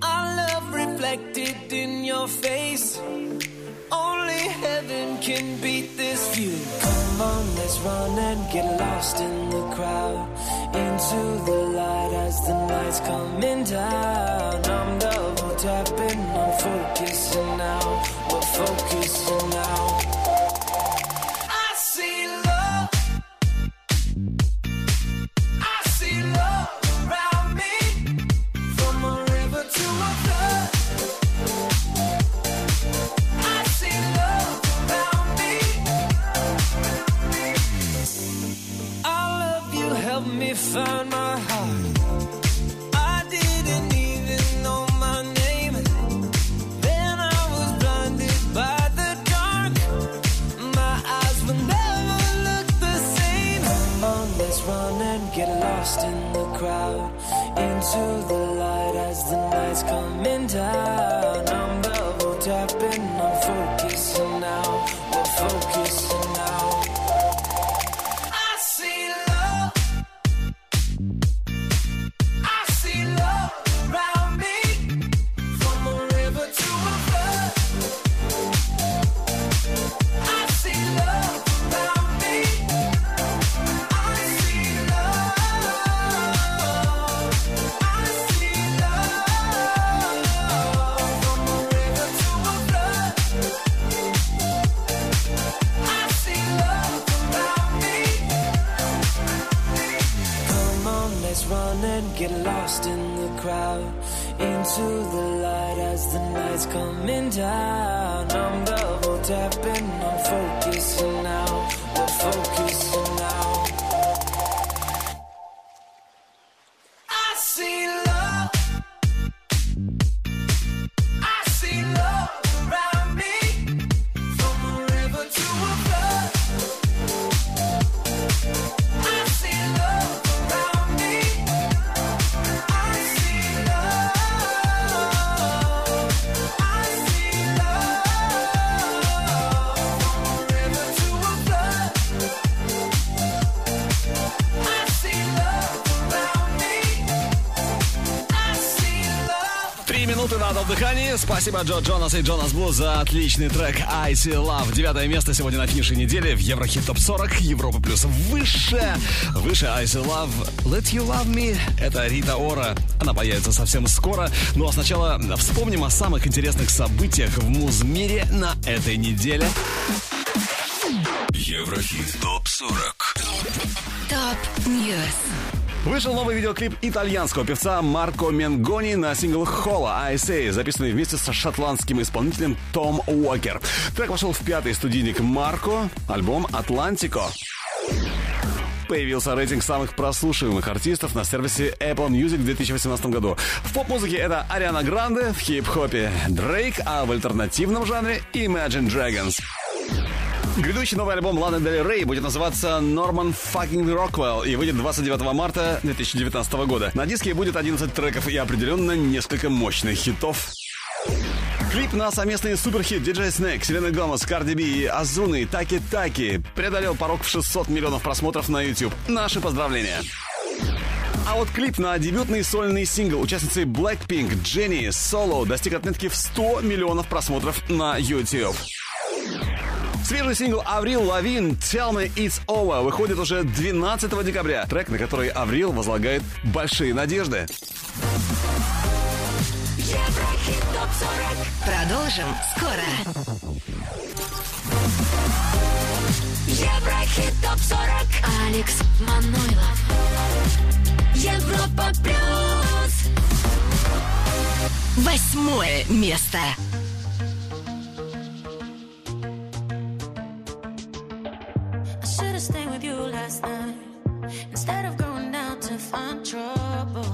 Our love reflected in your face. Only heaven can beat this view. Come on, let's run and get lost in the crowd. Into the light as the night's coming down. I'm double tapping, I'm focusing now. We're focusing Спасибо Джо Джонас и Джонас Блу за отличный трек I See Love. Девятое место сегодня на финише недели в Еврохит Топ 40 Европа Плюс. Выше, выше I See Love Let You Love Me. Это Рита Ора. Она появится совсем скоро. Ну а сначала вспомним о самых интересных событиях в музмире на этой неделе. Еврохит ТОП-40 Top News. Вышел новый видеоклип итальянского певца Марко Менгони на сингл Hola I Say, записанный вместе со шотландским исполнителем Том Уокер. Трек вошел в пятый студийник Марко, альбом «Атлантико». Появился рейтинг самых прослушиваемых артистов на сервисе Apple Music в 2018 году. В поп-музыке это Ариана Гранде, в хип-хопе Дрейк, а в альтернативном жанре Imagine Dragons. Грядущий новый альбом Ланы Дель Рей будет называться Норман Fucking Rockwell и выйдет 29 марта 2019 года. На диске будет 11 треков и определенно несколько мощных хитов. Клип на совместный суперхит DJ Snake, Селена Гомес, Карди Би и Азуны Таки Таки преодолел порог в 600 миллионов просмотров на YouTube. Наши поздравления! А вот клип на дебютный сольный сингл участницы Blackpink Jenny Solo достиг отметки в 100 миллионов просмотров на YouTube. Свежий сингл Аврил Лавин «Tell Me It's Over» выходит уже 12 декабря. Трек, на который Аврил возлагает большие надежды. Еврохит Топ 40. Продолжим скоро. Еврохит Топ 40. Алекс Манойлов. Европа Плюс. Восьмое место. Should with you last night instead of going out to find trouble.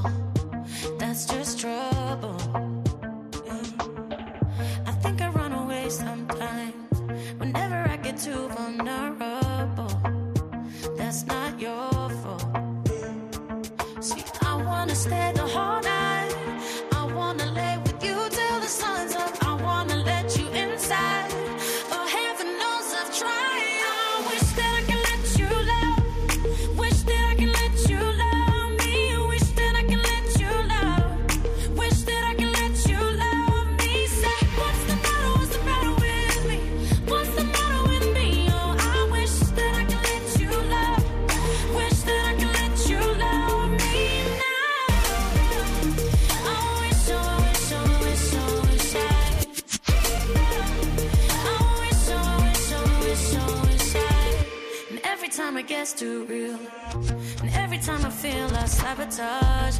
That's just trouble. Yeah. I think I run away sometimes whenever I get too vulnerable. That's not your fault. See, I wanna stay the whole night. Time it gets too real, and every time I feel I sabotage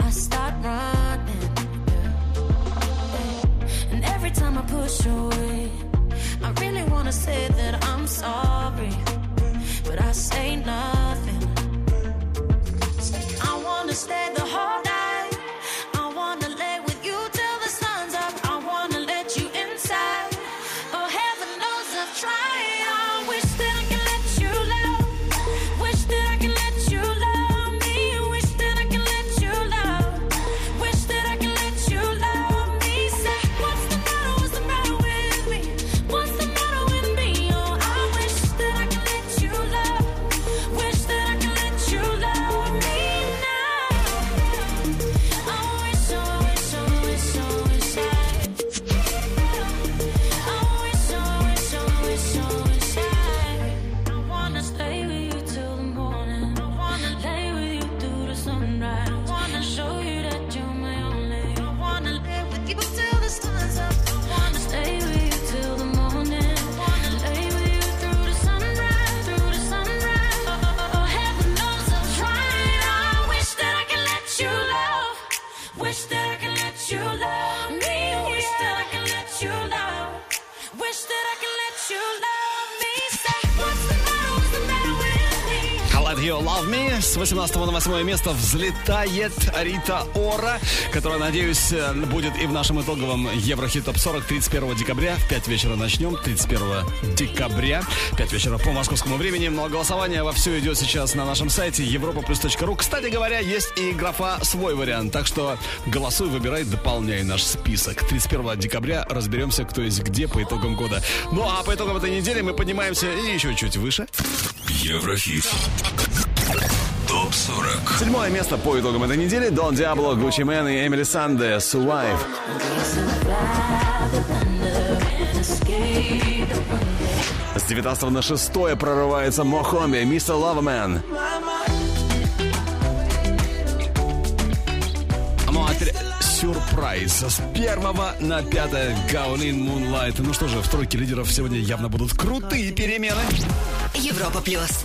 I start running. And every time I push away, I really wanna say that I'm sorry, but I say nothing. I wanna stay the whole night. 15 на 8 место взлетает Рита Ора, которая, надеюсь, э, будет и в нашем итоговом Еврохит Топ 40 31 декабря. В 5 вечера начнем. 31 декабря. 5 вечера по московскому времени. Но голосование вовсю идет сейчас на нашем сайте europaplus.ru. Кстати говоря, есть и графа «Свой вариант». Так что голосуй, выбирай, дополняй наш список. 31 декабря разберемся, кто есть где по итогам года. Ну а по итогам этой недели мы поднимаемся еще чуть выше. Еврохит. 40. Седьмое место по итогам этой недели. Дон Диабло, Гуччи Мэн и Эмили Санде «Survive». С 19 на 6 прорывается Мохомби, Мистер Лавамен. Ну а сюрприз. С первого на пятое Гаунин Moonlight. Ну что же, в тройке лидеров сегодня явно будут крутые перемены. Европа плюс.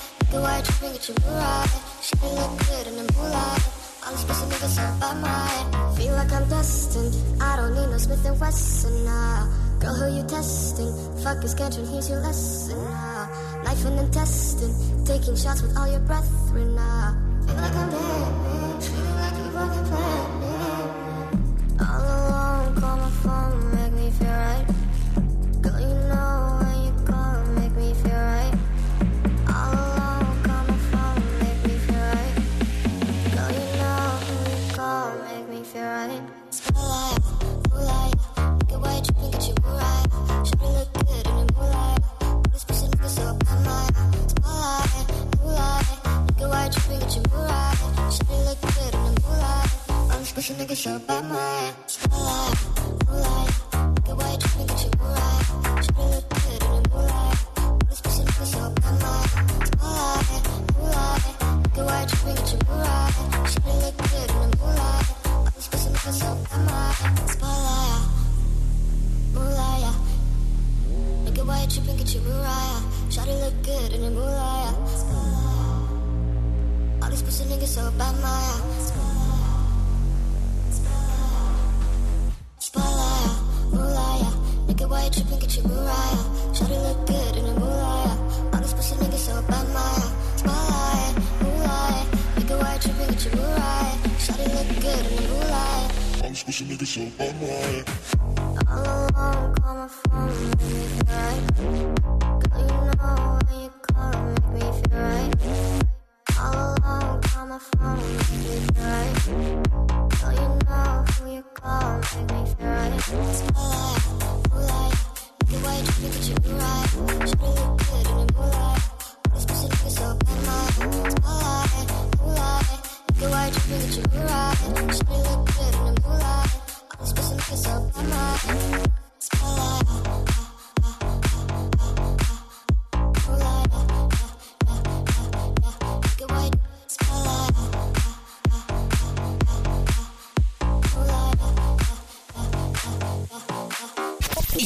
You tripping, get your your right. Should look good in the moonlight. All these pussy niggas bad, my Feel like I'm destined. I don't need no Smith and Wesson now. Girl, who you testing? Fuck is Gantron, here's your lesson now. Knife and intestine, taking shots with all your brethren now. Feel like I'm dead, feel like you fucking me. All alone, call my phone,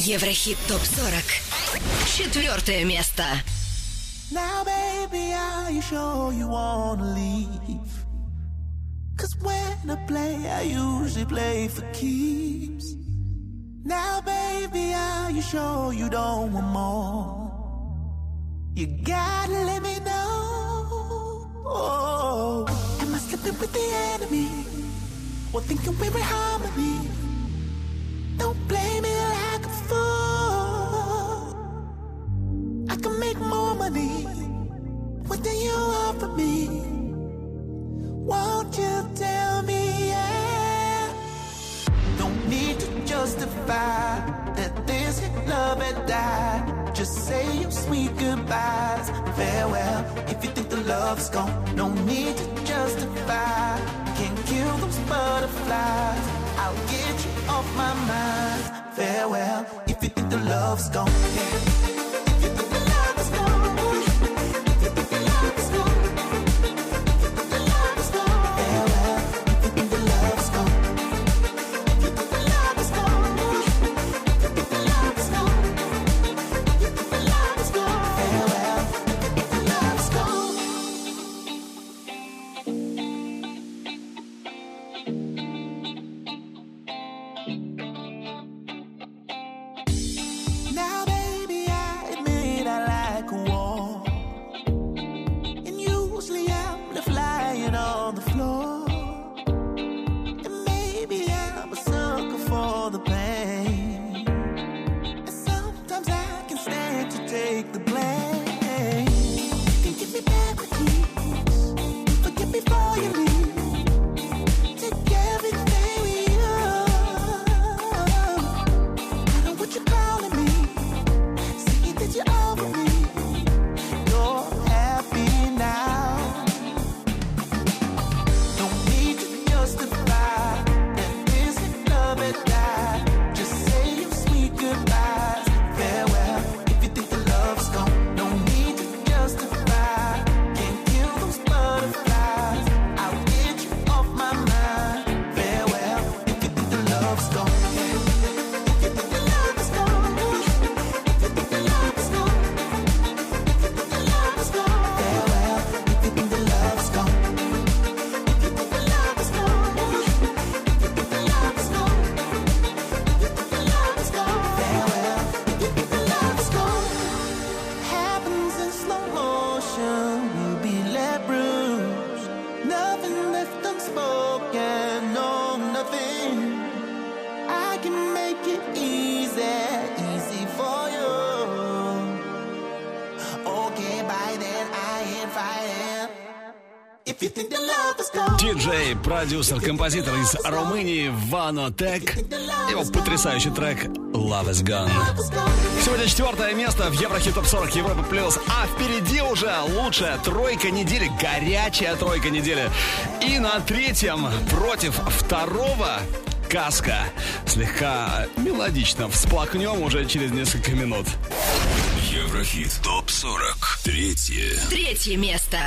Еврохит топ 40. Четвертое место. Now, baby, are you sure you wanna leave? Cause when I play, I usually play for keeps. Now, baby, are you sure you don't want more? You gotta let me know. Oh, am I slipping with the enemy? Or thinking Диджей, продюсер, композитор из Румынии Вано Тек. Его потрясающий трек Love is Gone. Сегодня четвертое место в Еврохит Топ 40 Европа Плюс. А впереди уже лучшая тройка недели, горячая тройка недели. И на третьем против второго Каска. Слегка мелодично всплакнем уже через несколько минут. Еврохит ТОП-40. Третье. Третье место.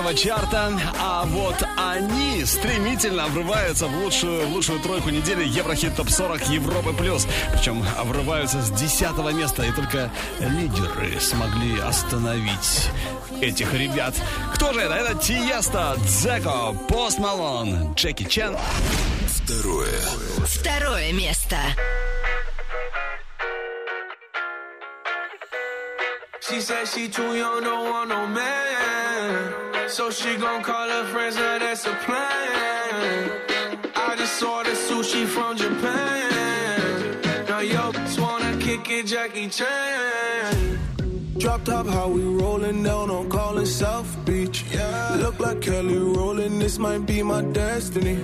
Нашего чарта, а вот они стремительно врываются в лучшую, в лучшую тройку недели Еврохит Топ 40 Европы Плюс. Причем врываются с 10 места, и только лидеры смогли остановить этих ребят. Кто же это? Это Тиеста, Дзеко, Пост Малон, Джеки Чан. Второе. Второе место. She said she too young, don't want no man. So she gon' call her friends, now that's a plan. I just ordered sushi from Japan. Now yo, just wanna kick it, Jackie Chan. Drop top, how we rollin' down on calling South Beach. Yeah. Look like Kelly rollin', this might be my destiny.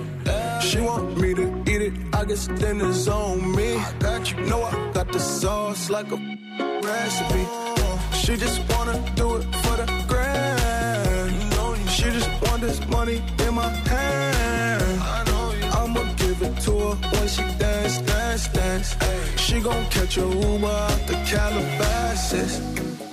She want me to eat it, I guess then it's on me. I got you, know I got the sauce like a recipe. She just wanna do it this money in my hand. I'ma give it to her when she dance, dance, dance. She gon' catch a Uber out the Calabasas.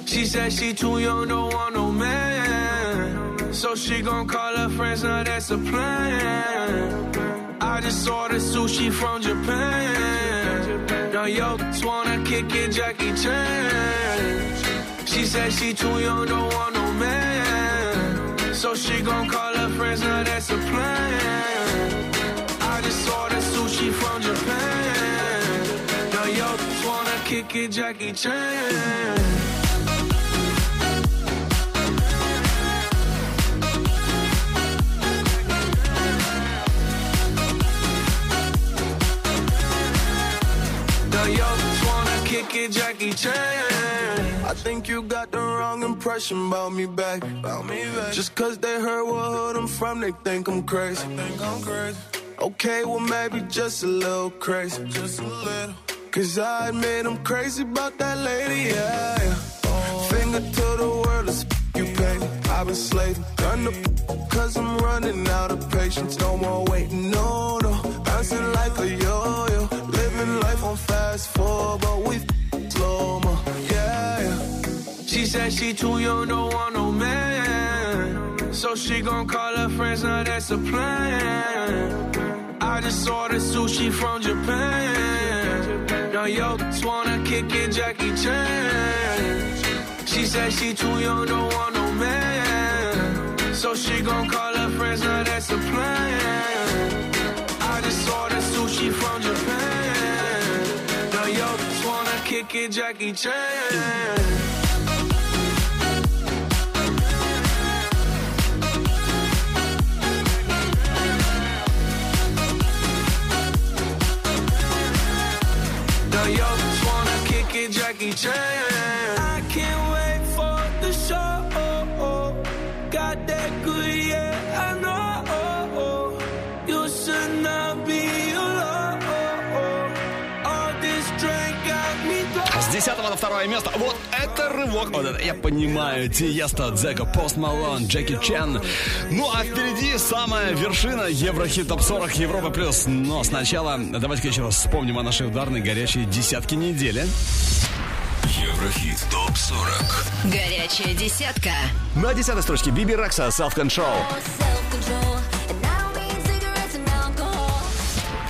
She said she too young, don't want no man. So she gon' call her friends, now that's a plan. I just ordered sushi from Japan. Now yo, wanna kick it, Jackie Chan. She said she too young, don't want no man. So she gon' call that's a plan. I just ordered sushi from Japan. Now just wanna kick it, Jackie Chan. Jackie Chan. I think you got the wrong impression about me back. About me back. Just cause they heard what hood I'm from, they think I'm crazy. They think I'm crazy. Okay, well maybe just a little crazy. Just a little. Cause I admit I'm crazy about that lady, yeah. yeah. Finger to the world, let's you pay. I I've been slaving. Done the cause I'm running out of patience. No more waiting, no, no. Bouncing like a yo yo. Living life on fast forward, but we said she too young, don't want no man. So she gon' call her friends, now that's a plan. I just ordered sushi from Japan. Now yo just wanna kick it, Jackie Chan. She said she too young, don't want no man. So she gon' call her friends, now that's a plan. I just ordered sushi from Japan. Now yo just wanna kick it, Jackie Chan. Yo just wanna kick it, Jackie Chan. 10 на второе место. Вот это рывок. Вот это я понимаю. Тиеста, Дзека, Пост Малон, Джеки Чен. Ну а впереди самая вершина Еврохит Топ 40 Европа Плюс. Но сначала давайте-ка еще раз вспомним о нашей ударной горячей десятке недели. Еврохит ТОП-40 Горячая десятка. На десятой строчке Биби Рекса Self Control.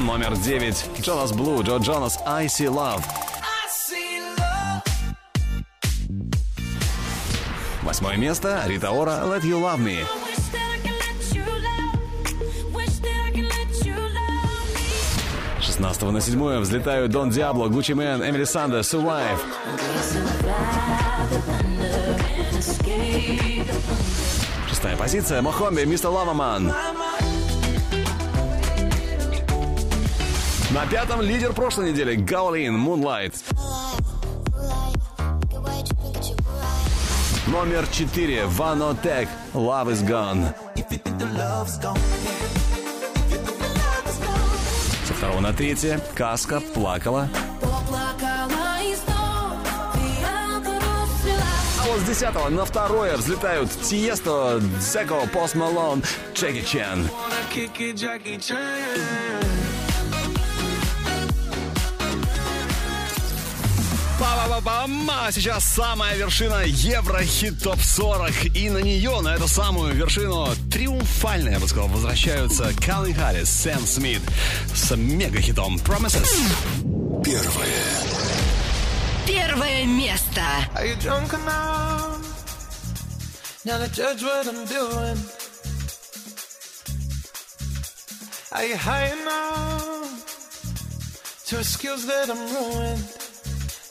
Номер 9 Джонас Блу, Джо Джонас I See Love. Восьмое место Рита Ора Let You Love Me. 16 на 7 взлетают Дон Диабло, Гуччи Мэн, Эмили Санда, Survive. Шестая позиция Мохомби, Мистер Лаваман. На пятом лидер прошлой недели Гаулин, Moonlight. Номер четыре Ванотек, Love is Gone. Со второго на третье Каска, Плакала. А вот с десятого на второе взлетают Тиесто, Зеко, Пост Малон, Джеки Чен. wanna kick. Па-ба-ба-бам! А сейчас самая вершина Еврохит ТОП 40. И на нее, на эту самую вершину, триумфально, я бы сказал, возвращаются Калли Харрис, Сэм Смит с мегахитом Promises. Первое. Первое место. Are you drunk enough now to judge what I'm doing? Are you high enough to excuse that I'm ruined?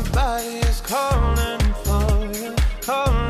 My body is calling for you, calling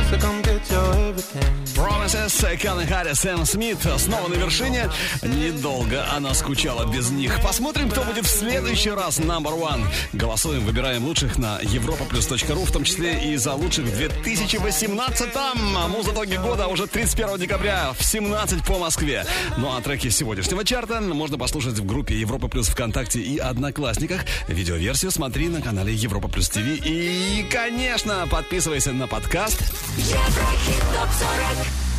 Voices, Кан Харрис, Сэм Смит снова на вершине. Недолго она скучала без них. Посмотрим, кто будет в следующий раз number one. Голосуем, выбираем лучших на europaplus.ru, в том числе и за лучших в 2018-м. А Музытоги года уже 31 декабря в 17 по Москве. Ну а треки сегодняшнего чарта можно послушать в группе Европа Плюс ВКонтакте и Одноклассниках. Видеоверсию смотри на канале Европа Плюс ТВ. И, конечно, подписывайся на подкаст. Euro, Hip Top 40